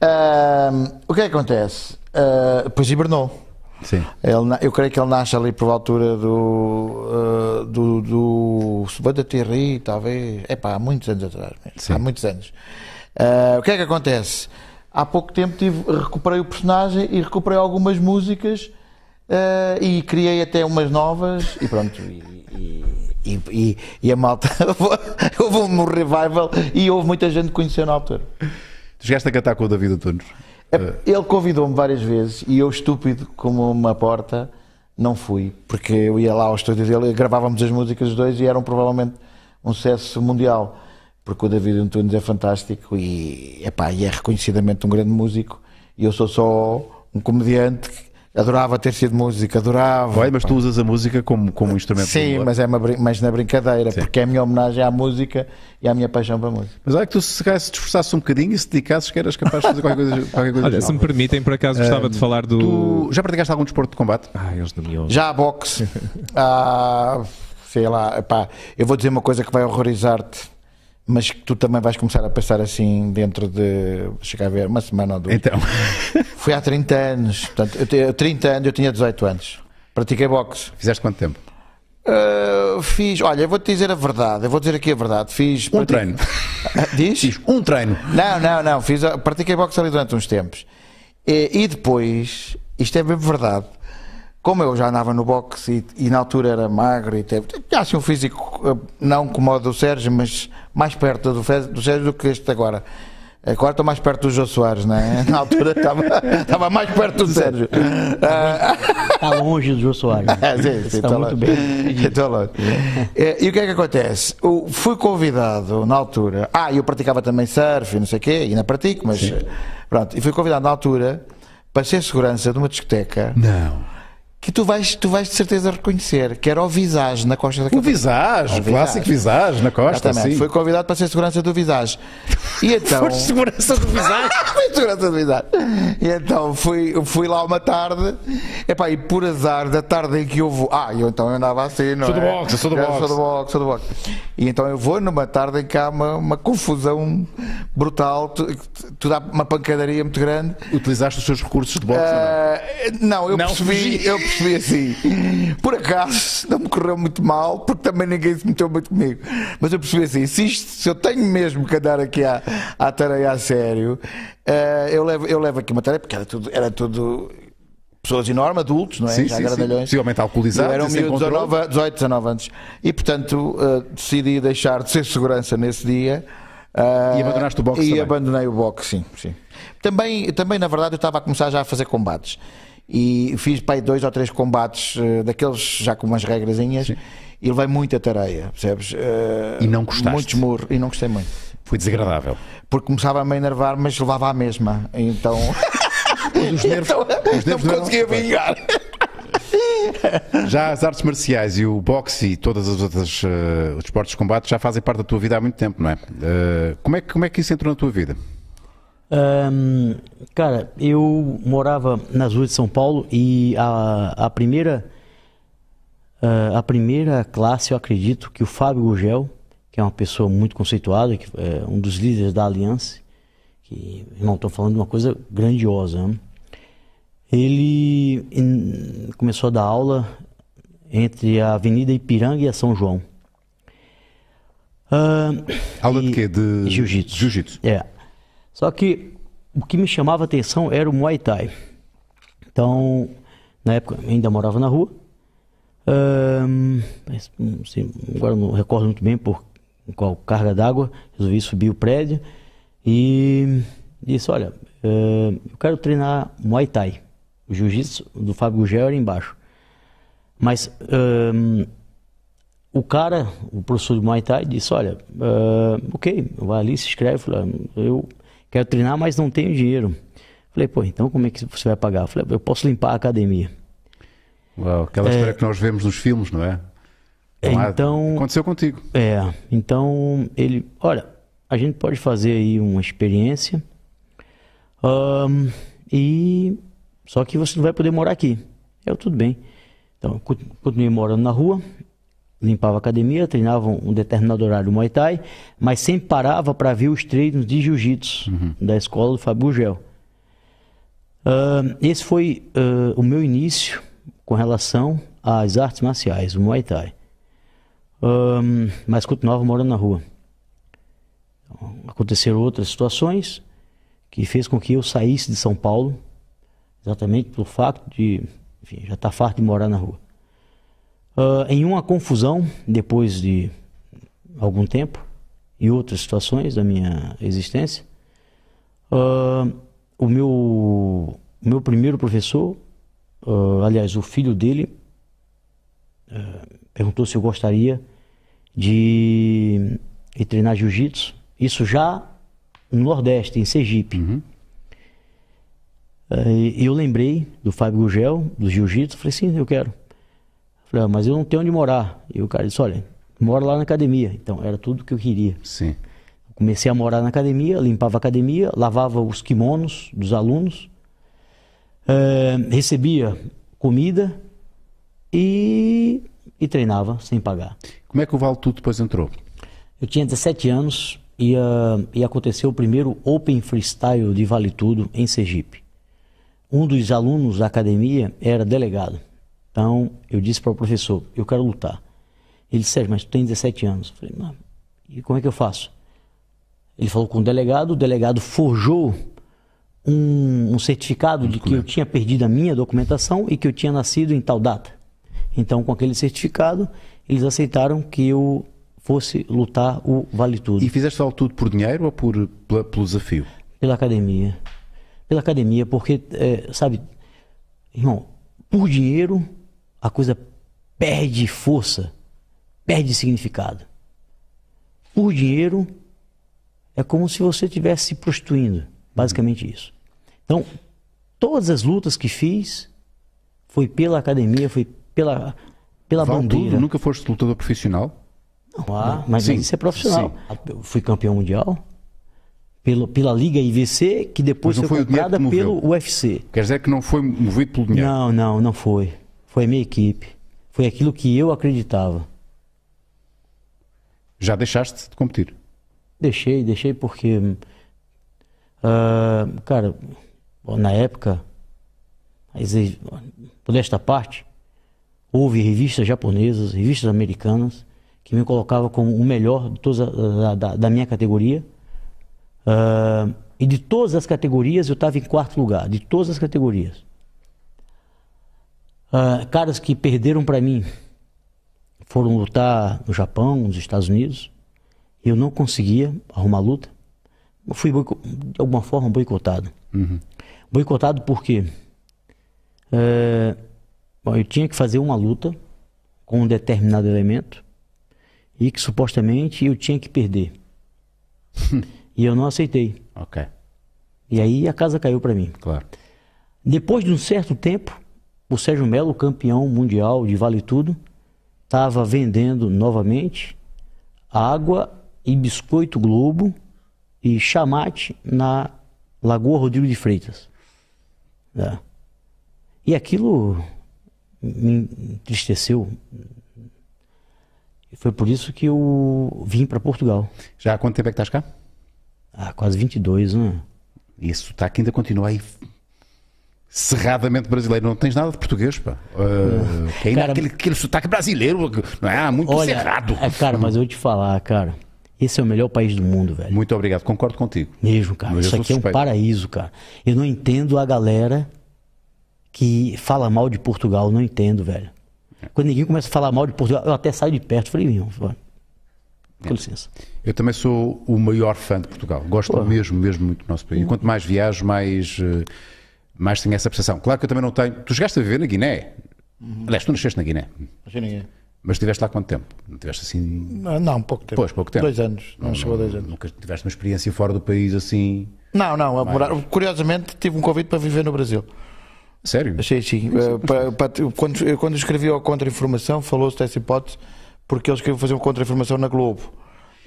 Ahm, o que é que acontece? Ah, depois hibernou. Sim. Ele eu creio que ele nasce ali por altura do. ah, do. do Subanda Terri, talvez. É pá, há muitos anos atrás mesmo. Sim. Há muitos anos. Ah, o que é que acontece? Há pouco tempo tive, recuperei o personagem e recuperei algumas músicas ah, e criei até umas novas e pronto. E, e- e- e- e a malta. houve um revival e houve muita gente que conheceu na altura. Tu chegaste a cantar com o David Antunes. É, Ele convidou-me várias vezes e eu, estúpido como uma porta, não fui, porque eu ia lá ao estúdio dele e gravávamos as músicas dos dois e eram provavelmente um sucesso mundial, porque o David Antunes é fantástico e, epá, e é reconhecidamente um grande músico E eu sou só um comediante adorava ter sido músico, adorava. Olha, mas tu usas a música como, como instrumento Sim, mas, é uma, brin- mas na brincadeira, porque é a minha homenagem à música e à minha paixão para a música. Mas olha que tu se, calhar se te esforçasses um bocadinho e se dedicasses que eras capaz de fazer qualquer coisa, qualquer coisa Olha, se me permitem, por acaso gostava de falar do. Tu já praticaste algum desporto de combate? Ah, eles não me ouvem. Já a boxe, ah, sei lá, epá, eu vou dizer uma coisa que vai horrorizar-te, mas que tu também vais começar a pensar assim dentro de, chegar a ver, uma semana ou duas. Então, Foi há 30 anos, portanto, eu tinha 30 anos, eu tinha 18 anos. Pratiquei boxe. fizeste quanto tempo? Ah, fiz, olha, eu vou-te dizer a verdade, eu vou dizer aqui a verdade. Fiz. Um treino. Ah, Diz? Fiz um treino. Não, não, não. Fiz, a- pratiquei boxe ali durante uns tempos. E, e depois, isto é mesmo verdade. Como eu já andava no boxe e, e na altura era magro e teve, tinha assim um físico eh, não como o do Sérgio, mas mais perto do, do Sérgio do que este agora. Agora estou mais perto do Jô Soares, não é? Na altura estava, estava mais perto do Sérgio. Ah, Está longe do Jô Soares. é, sim, sim, Está estou muito longe. bem. Estou longe. É, E o que é que acontece? O- fui convidado na altura. Ah, eu praticava também surf e não sei o quê, ainda pratico, mas pronto. E fui convidado na altura para ser segurança de uma discoteca Não. Que tu vais, tu vais de certeza reconhecer, que era o Visage na Costa da O Caparica. visage, O o clássico visage na costa, Exatamente. sim. Fui convidado para ser segurança do Visage. E então. segurança do visage. Foi segurança de idade. E então fui, fui lá uma tarde, epá, e por azar da tarde em que eu vou. Ah, eu então eu andava assim, não Sou do é? boxe, sou do Eu boxe. Sou do boxe, sou do boxe. E então eu vou numa tarde em que há uma, uma confusão brutal, tu, tu dá uma pancadaria muito grande. Utilizaste os seus recursos de boxe? ou não? Ah, não, eu Não percebi, percebi assim. Por acaso não me correu muito mal, porque também ninguém se meteu muito comigo. Mas eu percebi assim: se, isto, se eu tenho mesmo que andar aqui à, à tareia a sério, ah, eu, levo, eu levo aqui uma tarefa, porque era tudo, era tudo pessoas enormes, adultos, não é? Sim, Já sim, sim. grandalhões. Possivelmente alcoolizados Eu era um miúdo de controle. 19, 18, 19 anos. E portanto ah, decidi deixar de ser segurança nesse dia. ah, E abandonaste o boxe E também? abandonei o boxe, sim. sim. Também, também, na verdade, eu estava a começar já a fazer combates. E fiz aí dois ou três combates eh, daqueles já com umas regrazinhas e levei muita tareia, percebes? Eh, E não gostaste? Muitos murros, e não gostei muito. Foi desagradável. Porque começava a me enervar, mas levava à mesma. Então. Os nervos, então os nervos não conseguia vingar. Já as artes marciais e o boxe e todas as outras os esportes de combate já fazem parte da tua vida há muito tempo, não é? Eh, como é que como é que isso entrou na tua vida? Ahn, cara, eu morava nas ruas de São Paulo e a, a primeira ah, a primeira classe, eu acredito que o Fábio Gugel, que é uma pessoa muito conceituada, que é um dos líderes da Aliança, que, irmão, estou falando de uma coisa grandiosa, né? ele em- começou a dar aula entre a Avenida Ipiranga e a São João. Ahn, Aula de e- quê? De Jiu-jitsu. Jiu-jitsu. é. Só que o que me chamava atenção era o Muay Thai. Então, na época, ainda morava na rua. Não sei, agora não recordo muito bem por qual carga d'água. Resolvi subir o prédio e disse: Olha, eu quero treinar Muay Thai. O jiu-jitsu do Fábio Gugel era embaixo. Mas o cara, o professor de Muay Thai, disse: Olha, ok, vai ali, se inscreve. Eu Falei, "Ah, eu quero treinar, mas não tenho dinheiro. Falei, pô, então como é que você vai pagar? Falei, eu posso limpar a academia. Uau, aquela história que nós vemos nos filmes, não é? Não há- Então- aconteceu contigo. É, então ele, olha, a gente pode fazer aí uma experiência ahn, e só que você não vai poder morar aqui. Eu, tudo bem. Então, continuei morando na rua, limpava a academia, treinava um determinado horário Muay Thai, mas sempre parava para ver os treinos de jiu-jitsu da escola do Fábio Gel. Ahn, esse foi ah, o meu início com relação às artes marciais, o Muay Thai. Ahn, mas continuava morando na rua. Então, aconteceram outras situações que fez com que eu saísse de São Paulo, exatamente pelo fato de, enfim, já estar farto de morar na rua. Ah, em uma confusão, depois de algum tempo, e outras situações da minha existência, ah, o meu, meu primeiro professor, ah, aliás, o filho dele, perguntou se eu gostaria de ir treinar jiu-jitsu. Isso já no Nordeste, em Sergipe. Aí eu lembrei do Fábio Gugel, do Jiu-Jitsu, falei, sim, eu quero. Falei, ah, mas eu não tenho onde morar. E o cara disse, olha, mora lá na academia. Então, era tudo que eu queria. Sim. Comecei a morar na academia, limpava a academia, lavava os kimonos dos alunos, eh, recebia comida e, e treinava sem pagar. Como é que o Vale Tudo depois entrou? Eu tinha 17 anos e, ah, e aconteceu o primeiro Open Freestyle de Vale Tudo em Sergipe. Um dos alunos da academia era delegado. Então eu disse para o professor: Eu quero lutar. Ele disse: Sérgio, mas tu tem 17 anos. Eu falei: Não, e como é que eu faço? Ele falou com o delegado, o delegado forjou um, um certificado de que eu tinha perdido a minha documentação e que eu tinha nascido em tal data. Então, com aquele certificado, eles aceitaram que eu fosse lutar o Vale Tudo. E fizeste Vale Tudo por dinheiro ou por, pela- pelo desafio? Pela academia. Pela academia, porque, é, sabe, irmão, por dinheiro a coisa perde força, perde significado. Por dinheiro é como se você estivesse se prostituindo. Basicamente isso. Então, todas as lutas que fiz foi pela academia, foi pela, pela bandeira. Tudo? Nunca foste lutador profissional? Não, ah, mas Sim, isso é profissional. Eu fui campeão mundial pelo, pela Liga IVC, que depois foi comprada pelo UFC. Quer dizer que não foi movido pelo dinheiro? Não, não, não foi. Foi minha equipe. Foi aquilo que eu acreditava. Já deixaste de competir? Deixei, deixei porque. ah, cara, na época, por esta parte, houve revistas japonesas, revistas americanas, que me colocavam como o melhor de todas a- da, da- minha categoria. Ah, e de todas as categorias, eu estava em quarto lugar, de todas as categorias. Ah, caras que perderam para mim foram lutar no Japão, nos Estados Unidos. Eu não conseguia arrumar luta. Eu fui de alguma forma boicotado. Boicotado porque é, bom, eu tinha que fazer uma luta com um determinado elemento e que supostamente eu tinha que perder. e eu não aceitei. Ok, E aí a casa caiu para mim. claro. Depois de um certo tempo, o Sérgio Melo, campeão mundial de Vale Tudo, estava vendendo novamente água e biscoito Globo e chamate na Lagoa Rodrigo de Freitas. É. E aquilo me entristeceu. E foi por isso que eu vim para Portugal. Já há quanto tempo é que estás cá? Há quase 22 anos. E esse sotaque ainda continua aí cerradamente brasileiro. Não tens nada de português, pá. Uh, ainda Cara, aquele, aquele sotaque brasileiro, não é? Ah, Muito Olha, cerrado. é, cara, mas eu vou te falar, cara. Esse é o melhor país do mundo, velho. Muito obrigado, concordo contigo. Mesmo, cara. Mas Isso aqui é um suspeito. paraíso, cara. Eu não entendo a galera que fala mal de Portugal. Não entendo, velho. Quando ninguém começa a falar mal de Portugal, eu até saio de perto. Falei, vai. É. com licença. Eu também sou o maior fã de Portugal. Gosto mesmo, mesmo muito do nosso país. Quanto mais viajo, mais, eh, mais tenho essa percepção. Claro que eu também não tenho. Tu chegaste a viver na Guiné. Aliás, tu nasceste na Guiné. Mas estiveste lá quanto tempo? Não estiveste assim. Não, não, pouco tempo. Pois, pouco tempo. Dois anos. Não, chegou a dois anos. Nunca tiveste uma experiência fora do país assim. Não, não. curiosamente, tive um convite para viver no Brasil. Sério? Achei sim. Eh, para- para- quando, quando escrevi a contra-informação, falou-se dessa hipótese, porque eles queriam fazer uma contra-informação na Globo.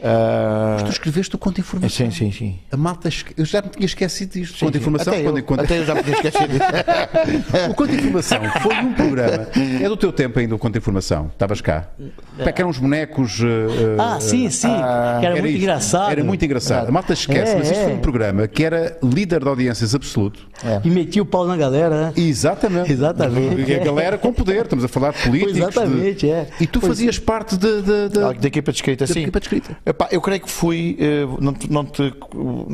Ah, Tu escreveste o Conta Informação. sim, sim, sim. A malta. esque- Eu já me tinha esquecido disto. Sim, Conta sim. Informação. Até, quando- eu, quando- até eu já me tinha esquecido. O Conta Informação foi um programa. É do teu tempo ainda o Conta Informação. Estavas cá. Pá, que eram uns bonecos. eh, Ah, sim, sim. que era, Era muito isso. engraçado. Era muito engraçado. A malta esquece, É, mas isto foi é. um programa que era líder de audiências absoluto. E metia o pau na galera, né? Exatamente. Exatamente. E a galera com poder. Estamos a falar de políticos. de- Exatamente, é. E tu fazias parte de- de- de- Da da equipa de escrita, da sim. equipa de escrita. Epá, eu creio que fui, eh, não, te- não te,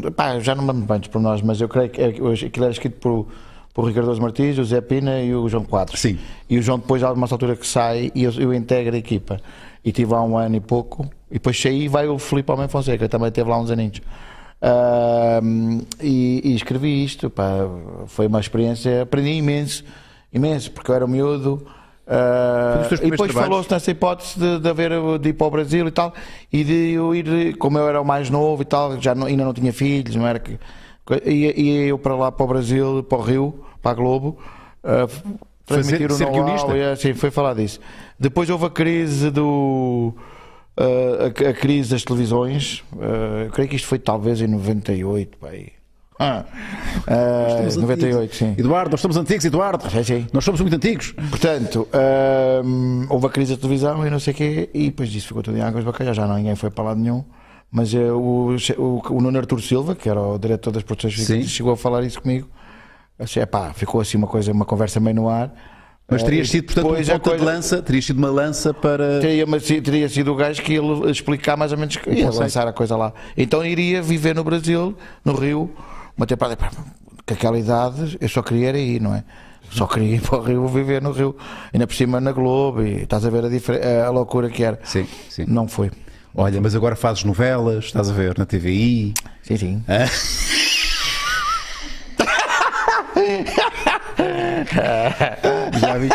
epá, já não me lembro bem dos pormenores, mas eu creio que aquilo era escrito por, por Ricardo Martins, o Zé Pina e o João Quadros. Sim. E o João depois, a uma altura que sai, e eu, eu integro a equipa. E tive lá um ano e pouco, e depois saí e vai o Filipe Almeida Fonseca, que também teve lá uns aninhos. Ahm, e, e escrevi isto, pá, foi uma experiência, aprendi imenso, imenso, porque eu era miúdo. Teus e depois falou-se nessa hipótese de, de haver de ir para o Brasil e tal, e de eu ir, como eu era o mais novo e tal, já não- ainda não tinha filhos, não era que Ia, ia eu para lá, para o Brasil, para o Rio, para a Globo, uh, transmitir ser o know-how. guionista? e assim, foi falar disso. Depois houve a crise do. uh, a, a crise das televisões. uh, eu creio que isto foi talvez em 98, pai. Ah, uh, 98, sim. Eduardo, nós somos antigos, Eduardo. Sim, sim. Nós somos muito antigos. Portanto, houve a crise da televisão e não sei o quê, e depois disso ficou tudo em águas de bacalhau, já ninguém foi para lado nenhum. Mas eh, o, o, o Nuno Artur Silva, que era o diretor das produções, Sim. chegou a falar isso comigo. Assim, epá, ficou assim uma coisa, uma conversa meio no ar. Mas Eh, terias e sido, portanto, um depois a ponta de coisa- lança, terias sido uma lança para. Teria, mas teria sido o gajo que ia explicar mais ou menos que ia lançar a coisa lá. Então iria viver no Brasil, no Rio, uma temporada. Pá, Com aquela idade, eu só queria ir, não é? Só queria ir para o Rio, viver no Rio. Ainda por cima na Globo, e estás a ver a, a loucura que era. Sim, sim. Não foi. Olha, mas agora fazes novelas, estás a ver, na TVI. Sim, sim. Já vi.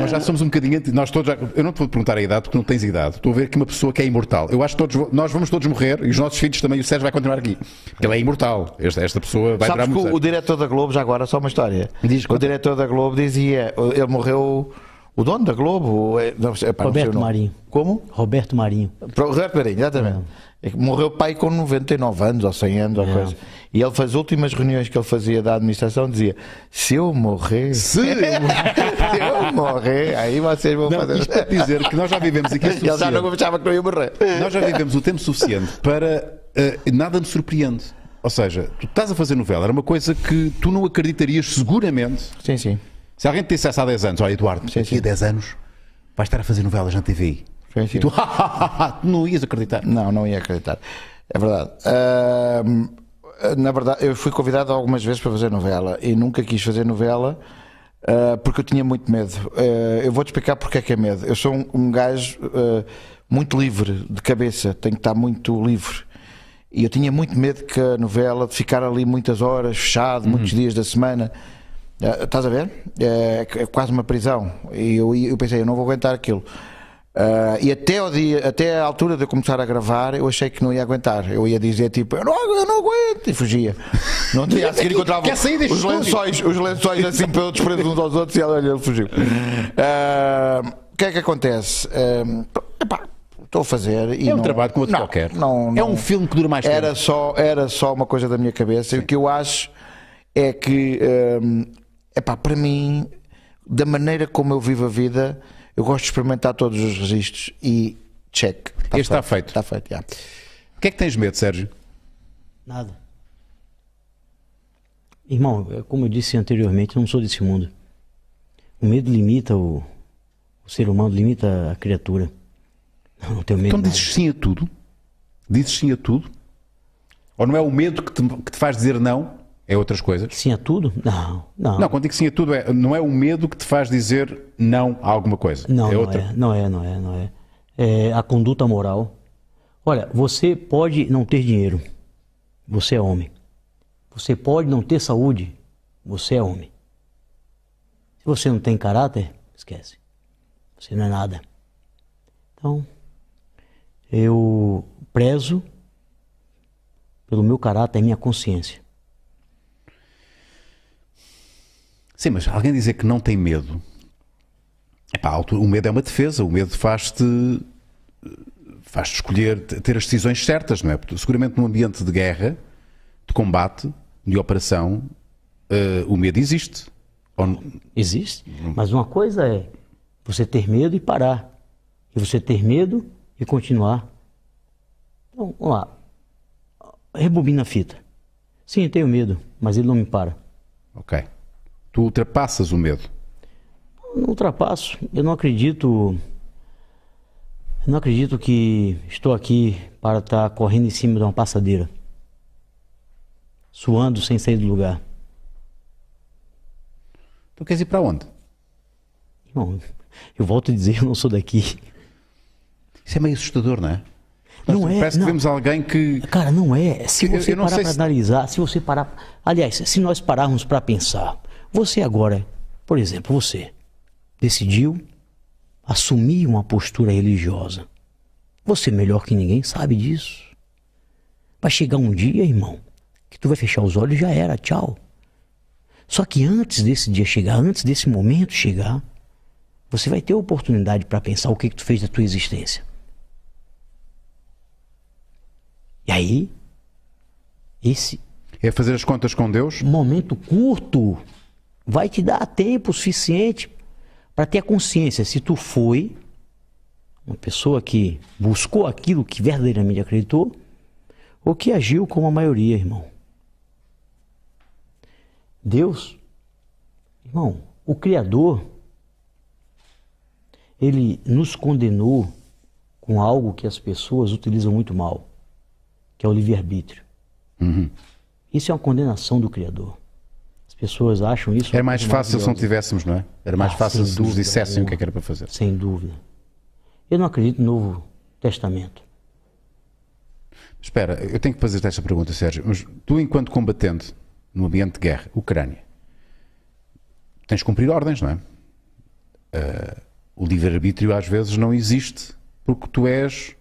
Nós já somos um bocadinho. Nós todos já- eu não te vou perguntar a idade porque não tens idade. Estou a ver aqui uma pessoa que é imortal. Eu acho que todos, nós vamos todos morrer e os nossos filhos também. O Sérgio vai continuar aqui. Porque ele é imortal. Esta, esta pessoa vai Sabes durar que muito o, o diretor da Globo, já agora, só uma história. Diz, o diretor da Globo dizia, ele morreu, o dono da Globo, é, não não sei Roberto. Marinho. Como? Roberto Marinho. Para o Roberto Marinho, exatamente. É que Morreu pai com 99 anos ou 100 anos ou É. coisa. E ele faz as últimas reuniões que ele fazia da administração dizia: se eu morrer, Se eu morrer. se eu morrer, aí vocês vão Não, fazer. isto para dizer que nós já vivemos aqui o Ele já não achava que não ia morrer. Nós já vivemos o tempo suficiente para eh, nada me surpreende. Ou seja, tu estás a fazer novela, era uma coisa que tu não acreditarias seguramente. Sim, sim. Se alguém te dissesse há 10 anos, olha Eduardo, Sim, daqui a sim. 10 anos vais estar a fazer novelas na TVI. Sim, sim. E tu, não ias acreditar. Não, não ia acreditar. É verdade. Ahm, na verdade, eu fui convidado algumas vezes para fazer novela e nunca quis fazer novela ah, porque eu tinha muito medo. Ah, eu vou-te explicar porque é que é medo. Eu sou um, um gajo ah, muito livre de cabeça, tenho que estar muito livre. E eu tinha muito medo que a novela, de ficar ali muitas horas, fechado, muitos dias da semana. Estás a ver? É, é quase uma prisão. E eu, eu pensei, eu não vou aguentar aquilo. Ah, e até, ao dia, até a altura de eu começar a gravar, eu achei que não ia aguentar. Eu ia dizer tipo, eu não, eu não aguento, e fugia. Não dia a seguir encontrava os estúdio? lençóis, os lençóis assim para eu desprender uns aos outros e olha, ele fugiu. Ah, O que é que acontece? Ah, epá, Estou a fazer e É um não- trabalho como outro não, qualquer. não- É um filme que dura mais tempo. era só, era só uma coisa da minha cabeça. E o que eu acho é que, hum, epá, para mim, da maneira como eu vivo a vida, eu gosto de experimentar todos os registros e check. Este está feito. Está feito, já. O que é que tens medo, Sérgio? Nada. Irmão, é como eu disse anteriormente, eu não sou desse mundo. O medo limita o, o ser humano, limita a criatura. Eu não tenho medo. Então nada. dizes sim a tudo? Dizes sim a tudo? Ou não é o medo que te, que te faz dizer não? É outras coisas? Sim a tudo? Não, não. Não, quando digo sim a tudo, é, não é o medo que te faz dizer não a alguma coisa. Não, é não outra. é, não é, não é, não é. É a conduta moral. Olha, você pode não ter dinheiro, você é homem. Você pode não ter saúde, você é homem. Se você não tem caráter, esquece. Você não é nada. Então, eu prezo pelo meu caráter e minha consciência. Sim, mas alguém dizer que não tem medo. Epá, o medo é uma defesa, o medo faz-te faz-te escolher ter as decisões certas, não é? Porque seguramente num ambiente de guerra, de combate, de operação, eh, o medo existe. Ou Existe. Mas uma coisa é você ter medo e parar. E você ter medo e continuar. Então, vamos lá. Rebobina a fita. Sim, eu tenho medo, mas ele não me para. Ok. Tu ultrapassas o medo. Eu não ultrapasso. Eu não acredito. Eu não acredito que estou aqui para estar correndo em cima de uma passadeira. Suando sem sair do lugar. Então queres ir para onde? Irmão, eu volto a dizer, eu não sou daqui. Isso é meio assustador, não é? Não é, Parece não. que vemos alguém que. Cara, não é. Se Eu- você eu não parar para se- analisar, se você parar. Aliás, se nós pararmos para pensar, você agora, por exemplo, você decidiu assumir uma postura religiosa. Você melhor que ninguém sabe disso. Vai chegar um dia, irmão, que tu vai fechar os olhos e já era, tchau. Só que antes desse dia chegar, antes desse momento chegar, você vai ter a oportunidade para pensar o que, que tu fez da tua existência. E aí, esse É fazer as contas com Deus? momento curto vai te dar tempo suficiente para ter a consciência se tu foi uma pessoa que buscou aquilo que verdadeiramente acreditou ou que agiu como a maioria, irmão. Deus, irmão, o Criador, ele nos condenou com algo que as pessoas utilizam muito mal, que é o livre-arbítrio. Isso é uma condenação do Criador. As pessoas acham isso. Era mais fácil se não tivéssemos, não é? Era mais Ah, fácil se nos dissessem o que é que era para fazer. Sem dúvida. Eu não acredito no Novo Testamento. Espera, eu tenho que fazer esta pergunta, Sérgio. Mas tu, enquanto combatente no ambiente de guerra, Ucrânia, tens de cumprir ordens, não é? Ah, o livre-arbítrio às vezes não existe porque tu és,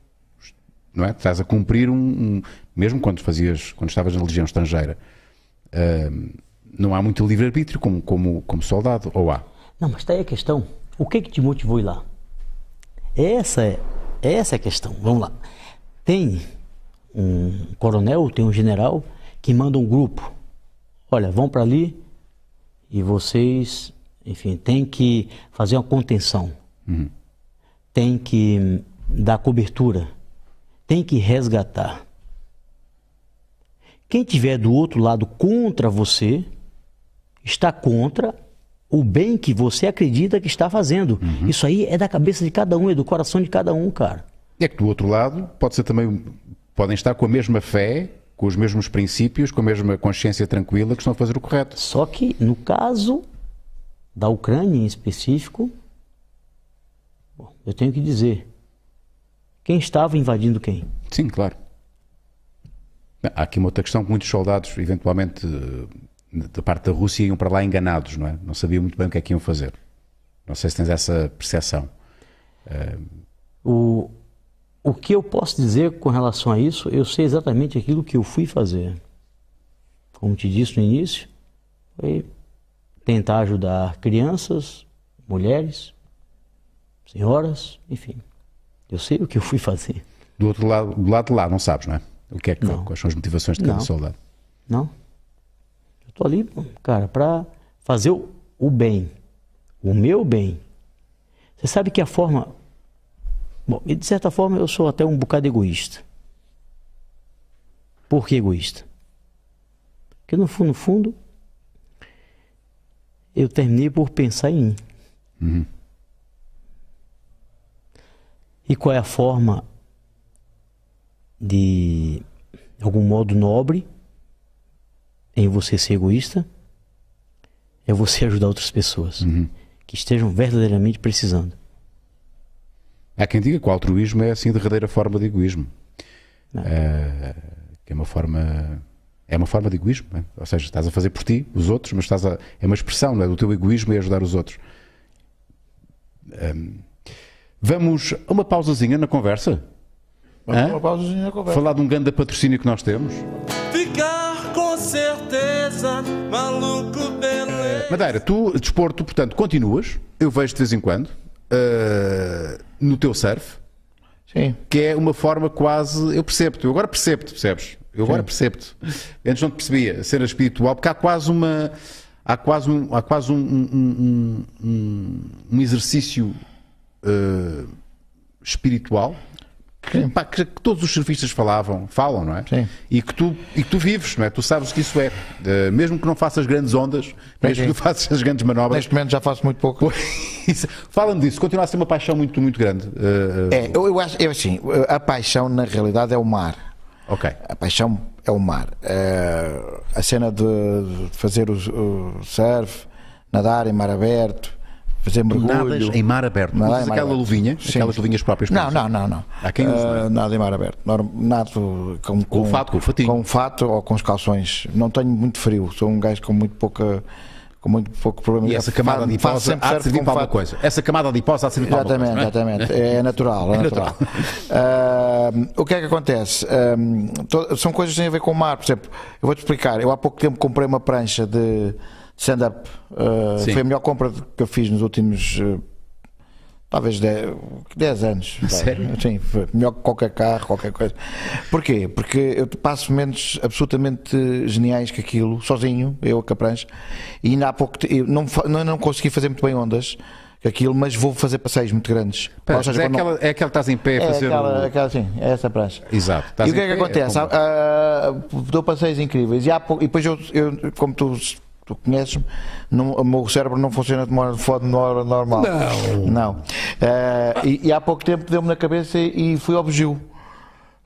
não é? Estás a cumprir um, um- mesmo quando fazias, quando estavas na legião estrangeira, ah, não há muito livre-arbítrio como, como, como soldado, ou há? Não, mas está aí a questão. O que que te motivou a ir lá? Essa é, essa é a questão. Vamos lá. Tem um coronel, tem um general que manda um grupo. Olha, vão para ali e vocês, enfim, tem que fazer uma contenção. Tem que dar cobertura. Tem que resgatar. Quem tiver do outro lado contra você, está contra o bem que você acredita que está fazendo. Isso aí é da cabeça de cada um, é do coração de cada um, cara. É que do outro lado pode ser também podem estar com a mesma fé, com os mesmos princípios, com a mesma consciência tranquila que estão a fazer o correto. Só que no caso da Ucrânia em específico, bom, eu tenho que dizer, quem estava invadindo quem? Sim, claro. Há aqui uma outra questão que muitos soldados, eventualmente, da parte da Rússia, iam para lá enganados, não é? Não sabiam muito bem o que é que iam fazer. Não sei se tens essa percepção. O, o que eu posso dizer com relação a isso, eu sei exatamente aquilo que eu fui fazer. Como te disse no início, foi tentar ajudar crianças, mulheres, senhoras, enfim. Eu sei o que eu fui fazer. Do outro lado, do lado de lá, não sabes, não é? O que é que, Não. quais são as motivações de cada Não. soldado? Não. Tô ali, cara, para fazer o, o bem, o meu bem. Você sabe que a forma. Bom, e de certa forma eu sou até um bocado egoísta. Por que egoísta? Porque no fundo, no fundo, eu terminei por pensar em mim. E qual é a forma de, de algum modo nobre em você ser egoísta? É você ajudar outras pessoas que estejam verdadeiramente precisando. Há quem diga que o altruísmo é assim a derradeira forma de egoísmo. Eh, que é uma forma. É uma forma de egoísmo, é? ou seja, estás a fazer por ti, os outros, mas estás a, é uma expressão não é? do teu egoísmo e ajudar os outros. Ehm, vamos a uma pausazinha na conversa? Vamos Hã? uma pausazinha na conversa. Falar de um grande patrocínio que nós temos. Certeza, maluco, beleza. Madeira, tu, desporto, portanto, continuas, eu vejo de vez em quando, eh, no teu surf, Sim. que é uma forma quase. Eu percebo-te, eu agora percebo-te, percebes? Eu agora percebo-te. Antes não te percebia, cena espiritual, porque há quase uma. Há quase um, há quase um, um, um- um- um exercício eh, espiritual que, pá, que- que todos os surfistas falavam, falam, não é? Sim. E que, tu, e que tu vives, não é? Tu sabes que isso é. Eh, mesmo que não faças grandes ondas, mesmo que tu faças as grandes manobras. Neste momento já faço muito pouco. Fala-me disso, continua a ser uma paixão muito, muito grande. Eh, É, eu, eu acho, eu assim, a paixão na realidade é o mar. ok. A paixão é o mar. É, a cena de, de fazer o, o surf, nadar em mar aberto, fazer mergulho. Nadas em mar aberto. Usas em mar aquela aberto. luvinha, Sim, aquelas luvinhas próprias. Não, não, não, não. Há quem é? Ah, Nada em mar aberto. Nado com, com, o fato, com fatinho. com fato ou com os calções. Não tenho muito frio. Sou um gajo com muito pouca com muito pouco problema. E essa camada adiposa faz sempre há de servir com para alguma coisa. Essa camada adiposa há de servir para alguma coisa. Exatamente, é? exatamente. É natural. É natural. Ah, o que é que acontece? To- são coisas que têm a ver com o mar. Por exemplo, eu vou-te explicar. Eu há pouco tempo comprei uma prancha de stand-up. Sim. foi a melhor compra que eu fiz nos últimos. ah, Talvez 10, anos. Sério? Sim, foi melhor que qualquer carro, qualquer coisa. Porquê? Porque eu passo momentos absolutamente geniais que aquilo, sozinho, eu a prancha, e ainda há pouco não, não, não consegui fazer muito bem ondas aquilo, mas vou fazer passeios muito grandes. Pera, seja, é, quando não- aquela, é aquela que estás em pé a é fazer. aquela, o- aquela, sim, é essa prancha. Exato. estás E o que é que pé, acontece? como- Ah, ah, dou passeios incríveis e, pouco- e depois eu, eu, como tu, tu conheces-me, o meu cérebro não funciona de modo de modo normal. Não. Não. Ah, e, e há pouco tempo deu-me na cabeça e fui ao Bugio.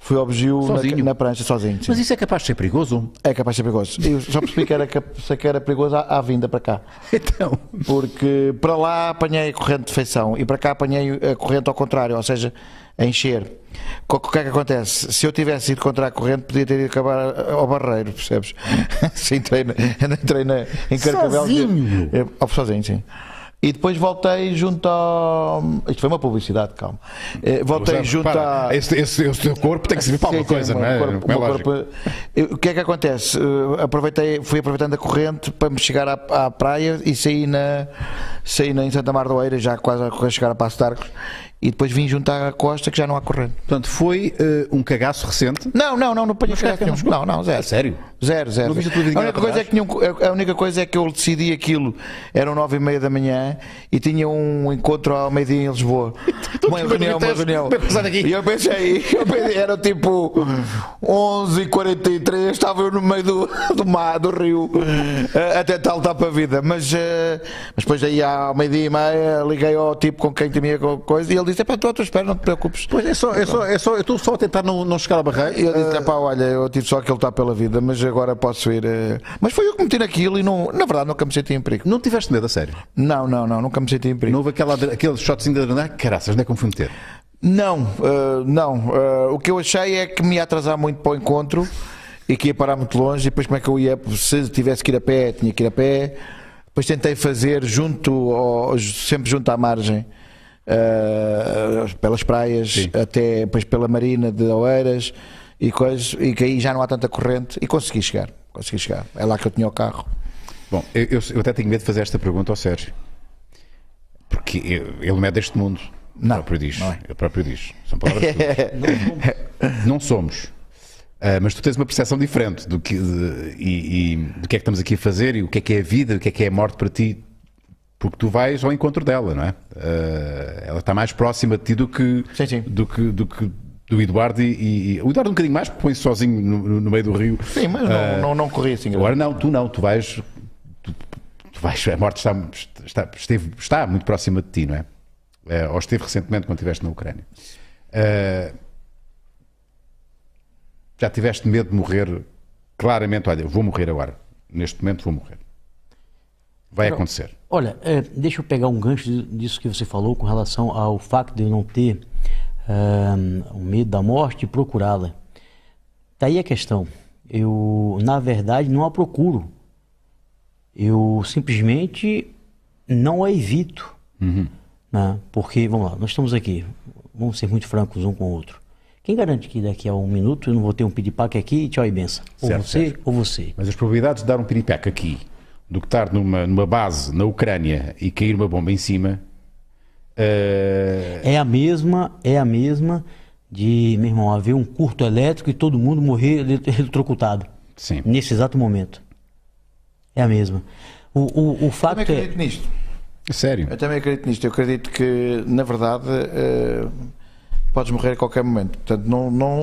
Fui ao Bugio na, na prancha sozinho. sim. Mas isso é capaz de ser perigoso? É capaz de ser perigoso. Eu só percebi que era, que era perigoso à, à vinda para cá. Então. Porque para lá apanhei a corrente de feição e para cá apanhei a corrente ao contrário, ou seja, a encher. O que é que acontece? Se eu tivesse ido contra a corrente, podia ter ido acabar ao barreiro, percebes? sim, entrei, na, entrei na, em Carcavelos. Sozinho? É, ó, sozinho, sim. E depois voltei junto ao. Isto foi uma publicidade, calma. Eh, Voltei Mas, junto repara, à. esse, esse, esse teu corpo tem que servir para alguma coisa, o não é? corpo- é corpo- Eu- o que é que acontece? Uh, aproveitei, fui aproveitando a corrente para me chegar à, à praia e saí na, saí na, em Santa Mar do Eira, já quase a chegar a Passo de Arcos, e depois vim juntar à costa que já não há corrente. Portanto, foi eh, um cagaço recente. Não, não, não, não apanhei cagaço nenhum. Não, não, zero. A sério? Zero, zero. Não viste a tua a, única coisa é que tinha um- a única coisa é que eu decidi aquilo, eram nove e meia da manhã e tinha um encontro ao meio-dia em Lisboa. Uma reunião, uma reunião. E eu pensei, eu pensei, era tipo 11h43, estava eu no meio do, do mar, do rio, eh, até tal tal para a vida. Mas, eh, mas depois aí ao meio-dia e meia liguei ao tipo com quem tinha co- coisa e ele disse: Pá, estou à tua espera, não te preocupes. Pois é só, é só, é só, eu estou só a tentar não, não chegar ao barreiro. E eu disse, pá, olha, eu tive só que ele está pela vida, mas agora posso ir. eh." Mas foi eu que meti naquilo e não, na verdade nunca me senti em perigo. Não tiveste medo, a sério? Não, não, não, nunca me senti em perigo. Não houve aquela, aquele shotzinho de adrenalina? Caraças, onde é que me fui meter? Não, eh, não. Eh, o que eu achei é que me ia atrasar muito para o encontro e que ia parar muito longe. E depois, como é que eu ia? Se tivesse que ir a pé, tinha que ir a pé. Depois tentei fazer junto, ao- sempre junto à margem, eh, pelas praias, Sim. até depois pela marina de Oeiras e coisas, e que aí já não há tanta corrente. E consegui chegar. Consegui chegar. É lá que eu tinha o carro. Bom, eu, eu- eu até tenho medo de fazer esta pergunta ao Sérgio. Porque eu- ele não é deste mundo. Não, próprio diz. não é. Ele próprio diz. São palavras suas. Não somos. Ah, mas tu tens uma percepção diferente do que, de- e, e do que é que estamos aqui a fazer e o que é que é a vida, o que é que é a morte para ti. Porque tu vais ao encontro dela, não é? Ah, ela está mais próxima de ti do que Sim, sim. do que do que do Eduardo e, e- o Eduardo um bocadinho mais porque põe-se sozinho no, no meio do rio. Sim, mas não, não, não corri assim. Agora não, tu não, tu vais. Tu, tu vais a morte está, está, esteve, está muito próxima de ti, não é? Eh, ou esteve recentemente quando estiveste na Ucrânia. Eh, já tiveste medo de morrer claramente? Olha, vou morrer agora. Neste momento vou morrer. Vai acontecer. Olha, é, deixa eu pegar um gancho disso que você falou com relação ao fato de eu não ter ahn, o medo da morte procurá-la. Daí a questão. Eu, na verdade, não a procuro. Eu simplesmente não a evito. né? Porque, vamos lá, nós estamos aqui. Vamos ser muito francos um com o outro. Quem garante que daqui a um minuto eu não vou ter um piripaque aqui e tchau e benção? Ou Certo, você certo. ou você. Mas as probabilidades de dar um piripaque aqui do que estar numa, numa base na Ucrânia e cair uma bomba em cima. Eh, É a mesma, é a mesma de, meu irmão, haver um curto elétrico e todo mundo morrer elet- eletrocutado. Sim. Nesse exato momento. É a mesma. O, o, o Também fato é. acredito nisto. sério. Eu também acredito nisto. Eu acredito que, na verdade, eh, podes morrer a qualquer momento. Portanto, não, não,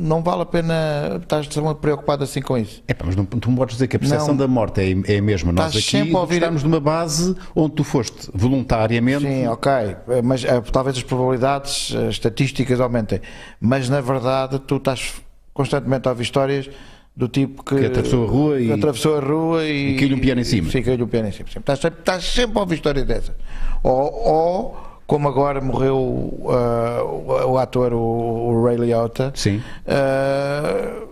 não vale a pena estar tão preocupado assim com isso. Epá, mas não, tu não podes dizer que a percepção Não. da morte é, é a mesma. Nós Estás aqui sempre ouvir- estamos numa base onde tu foste voluntariamente. Sim, ok. Eh, Mas eh, talvez as probabilidades eh, estatísticas aumentem. Mas, na verdade, tu estás constantemente a ouvir histórias do tipo que, Que atravessou a rua e- atravessou a rua e, E caiu-lhe um piano em cima. Sim, caiu-lhe um piano em cima. Sim. Estás, sempre, estás sempre a ouvir histórias dessas. Ou, ou, como agora morreu ah, o, o ator, o, o Ray Liotta, Sim. ah,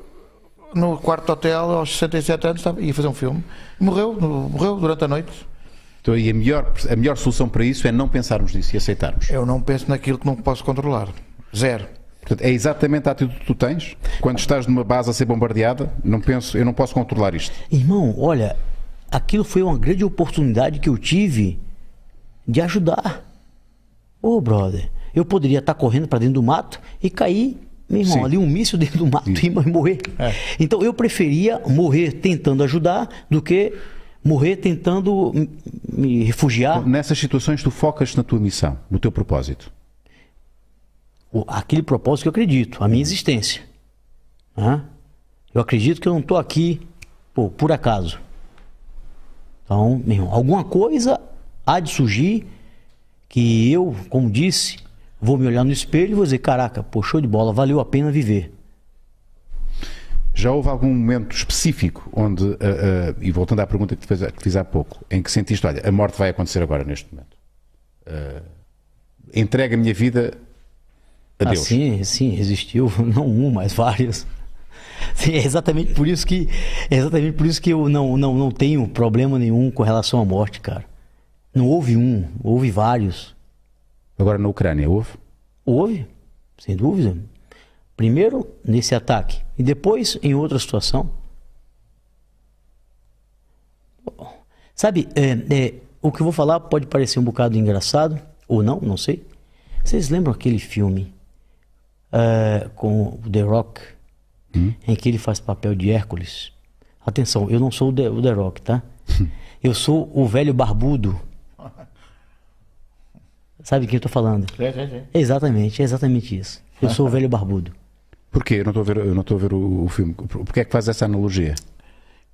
no quarto hotel aos 67 anos, estava, ia fazer um filme. Morreu, no- morreu durante a noite. Então, e a melhor, a melhor solução para isso é não pensarmos nisso e aceitarmos. Eu não penso naquilo que não posso controlar. Zero. Portanto, é exatamente a atitude que tu tens quando estás numa base a ser bombardeada. Não penso, eu não posso controlar isto. Irmão, olha, aquilo foi uma grande oportunidade que eu tive de ajudar. Ô, brother, eu poderia estar correndo para dentro do mato e cair, meu irmão, Sim. ali um míssil dentro do mato e morrer. Então eu preferia morrer tentando ajudar do que morrer tentando me refugiar. Nessas situações, tu focas na tua missão, no teu propósito. o- aquele propósito que eu acredito, a minha existência. Né? Eu acredito que eu não estou aqui pô, por acaso. Então, meu irmão, alguma coisa há de surgir que eu, como disse, vou me olhar no espelho e vou dizer: caraca, pô, show de bola, valeu a pena viver. Já houve algum momento específico onde, ah, ah, e voltando à pergunta que te, fez, que te fiz há pouco, em que sentiste, olha, a morte vai acontecer agora, neste momento. Ah, entrega a minha vida a Deus. Assim, sim, existiu, não um, mas vários. Sim, é exatamente por isso que é exatamente por isso que eu não, não, não tenho problema nenhum com relação à morte, cara. Não houve um, houve vários. Agora na Ucrânia, houve? Houve, sem dúvida. Primeiro nesse ataque e depois em outra situação. Sabe, é, é, o que eu vou falar pode parecer um bocado engraçado ou não, não sei. Vocês lembram aquele filme é, com o The Rock, em que ele faz papel de Hércules? Atenção, eu não sou o The, o The Rock, tá? Eu sou o velho barbudo. Sabe quem eu tô falando? Exatamente, é exatamente isso. Eu sou o velho barbudo. Porquê? Eu não estou a ver, eu não estou a ver o, o filme. Porquê é que faz essa analogia?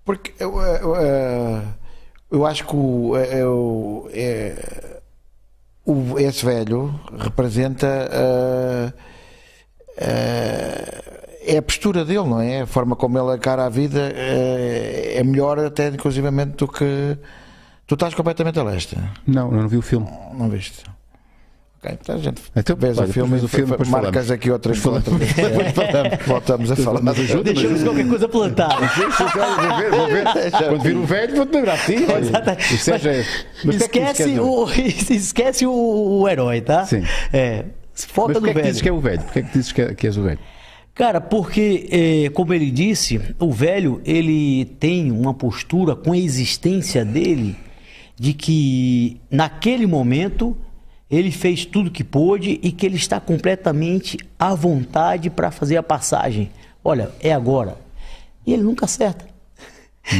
Porque eu, eu, eu, eu acho que o, eu, é, o- esse velho representa ah, ah, é a postura dele, não é? A forma como ele encara a vida eh, é melhor até inclusivamente do que tu estás completamente a leste. Não, eu não vi o filme. Não viste? Então a gente Então, vês olha, o filme, o filme, depois marcas falamos. aqui outras contas. Voltamos a falar. Mas ajuda, Deixamos qualquer coisa plantada. vou ver, vou ver. Quando vir o velho, vou-te lembrar. Olha, é. Mas é tu esquece, é o, esquece o, o herói, tá? Sim. É, Mas foca no porquê é que velho. dizes que é o velho? Porquê é que dizes que, é- que és o velho? Cara, porque, eh, como ele disse, o velho ele tem uma postura com a existência dele de que naquele momento ele fez tudo que pôde e que ele está completamente à vontade para fazer a passagem. Olha, é agora. E ele nunca acerta.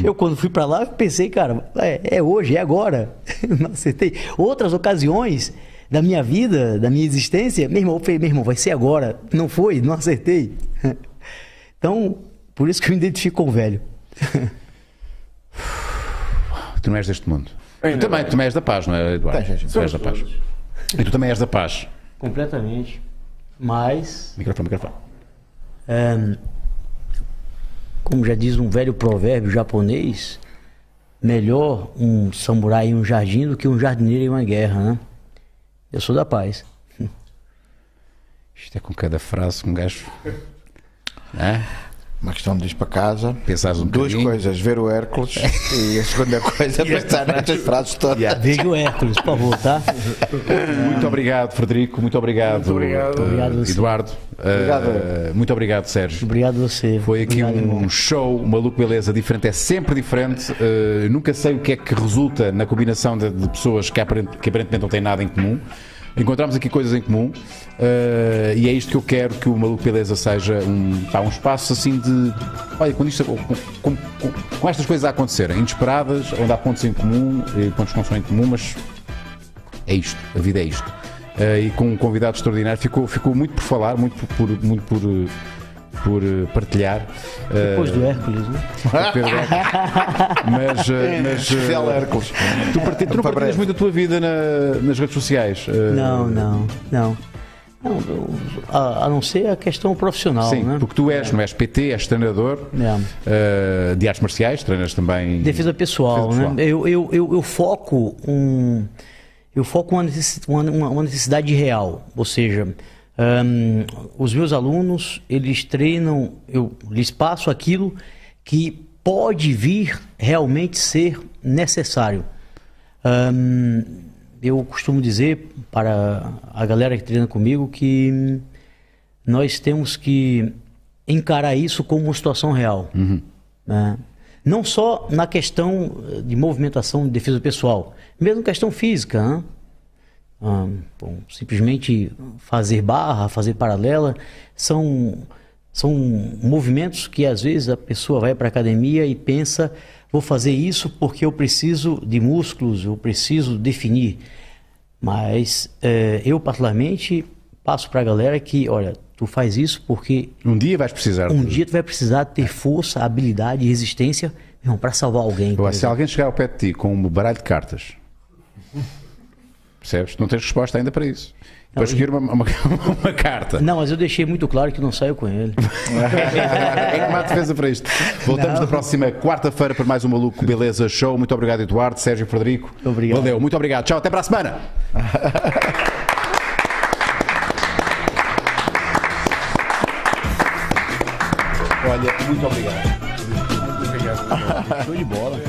Eu, quando fui para lá, eu pensei, cara, é, é hoje, é agora. Não acertei. Outras ocasiões da minha vida, da minha existência, meu irmão, eu falei, meu irmão, vai ser agora. Não foi, não acertei. Então, por isso que eu me identifico com o velho. Tu não és deste mundo. Tu também, tu também és da paz, não é, Eduardo? Tu és da paz. E tu também és da paz. Completamente. Mas, Microfone, microfone. ehm, como já diz um velho provérbio japonês, melhor um samurai em um jardim do que um jardineiro em uma guerra, né? Eu sou da paz. Isto é com cada frase um gajo. É? Uma questão de ir para casa. Pensares um Duas bocadinho. coisas, ver o Hércules e a segunda coisa, pensar nestas frases todas. Veja o Hércules, por favor, tá? Muito obrigado, Frederico. Muito obrigado, Muito obrigado. eh, Obrigado. Eduardo. Eh, muito obrigado, Sérgio. Obrigado a você. Foi aqui Obrigado, um irmão. show, uma maluco beleza diferente, é sempre diferente. Eh, nunca sei o que é que resulta na combinação de, de pessoas que, aparent- que aparentemente não têm nada em comum. Encontramos aqui coisas em comum eh, e é isto que eu quero que o Maluco Beleza seja um, pá, um espaço assim de. Olha, quando isto, com, com- com- estas coisas a acontecerem, inesperadas, onde há pontos em comum, e pontos que não são em comum, mas é isto, a vida é isto. Eh, e com um convidado extraordinário, ficou, ficou muito por falar, muito por, muito por, eh, por eh, partilhar. Eh, Depois do Hércules, né? Pedro Beck. mas, eh, mas Especial Hércules. tu, parti- tu não partilhas muito a tua vida na- nas redes sociais. eh, Não, não, não. Não, a, a não ser a questão profissional, Sim, né? porque tu és, não és PT, és treinador É. eh, de artes marciais, treinas também. Defesa pessoal, Defesa né? pessoal. Eu, eu, eu, eu foco um. Eu foco uma necess- uma, uma- uma necessidade real. Ou seja, Ahn, os meus alunos, eles treinam, eu lhes passo aquilo que pode vir realmente ser necessário. Ahn, eu costumo dizer para a galera que treina comigo que nós temos que encarar isso como uma situação real. né? Não só na questão de movimentação de defesa pessoal, mesmo questão física. né? Bom, simplesmente fazer barra, fazer paralela, são, são movimentos que às vezes a pessoa vai para a academia e pensa, vou fazer isso porque eu preciso de músculos, eu preciso definir. Mas eh, eu, particularmente, passo para a galera que, olha, tu faz isso porque Um dia vais precisar. um dia tu vai precisar ter força, habilidade e resistência para salvar alguém. se exemplo. alguém chegar ao pé de ti com um baralho de cartas, percebes? Não tens resposta ainda para isso. Para escolher uma, uma, uma carta. Não, mas eu deixei muito claro que não saio com ele. é má defesa para isto. Voltamos na próxima quarta-feira para mais um Maluco Beleza Show. Muito obrigado, Eduardo, Sérgio Frederico. Obrigado. Valeu, muito obrigado. Tchau, até para a semana. Olha, muito obrigado. Show de bola.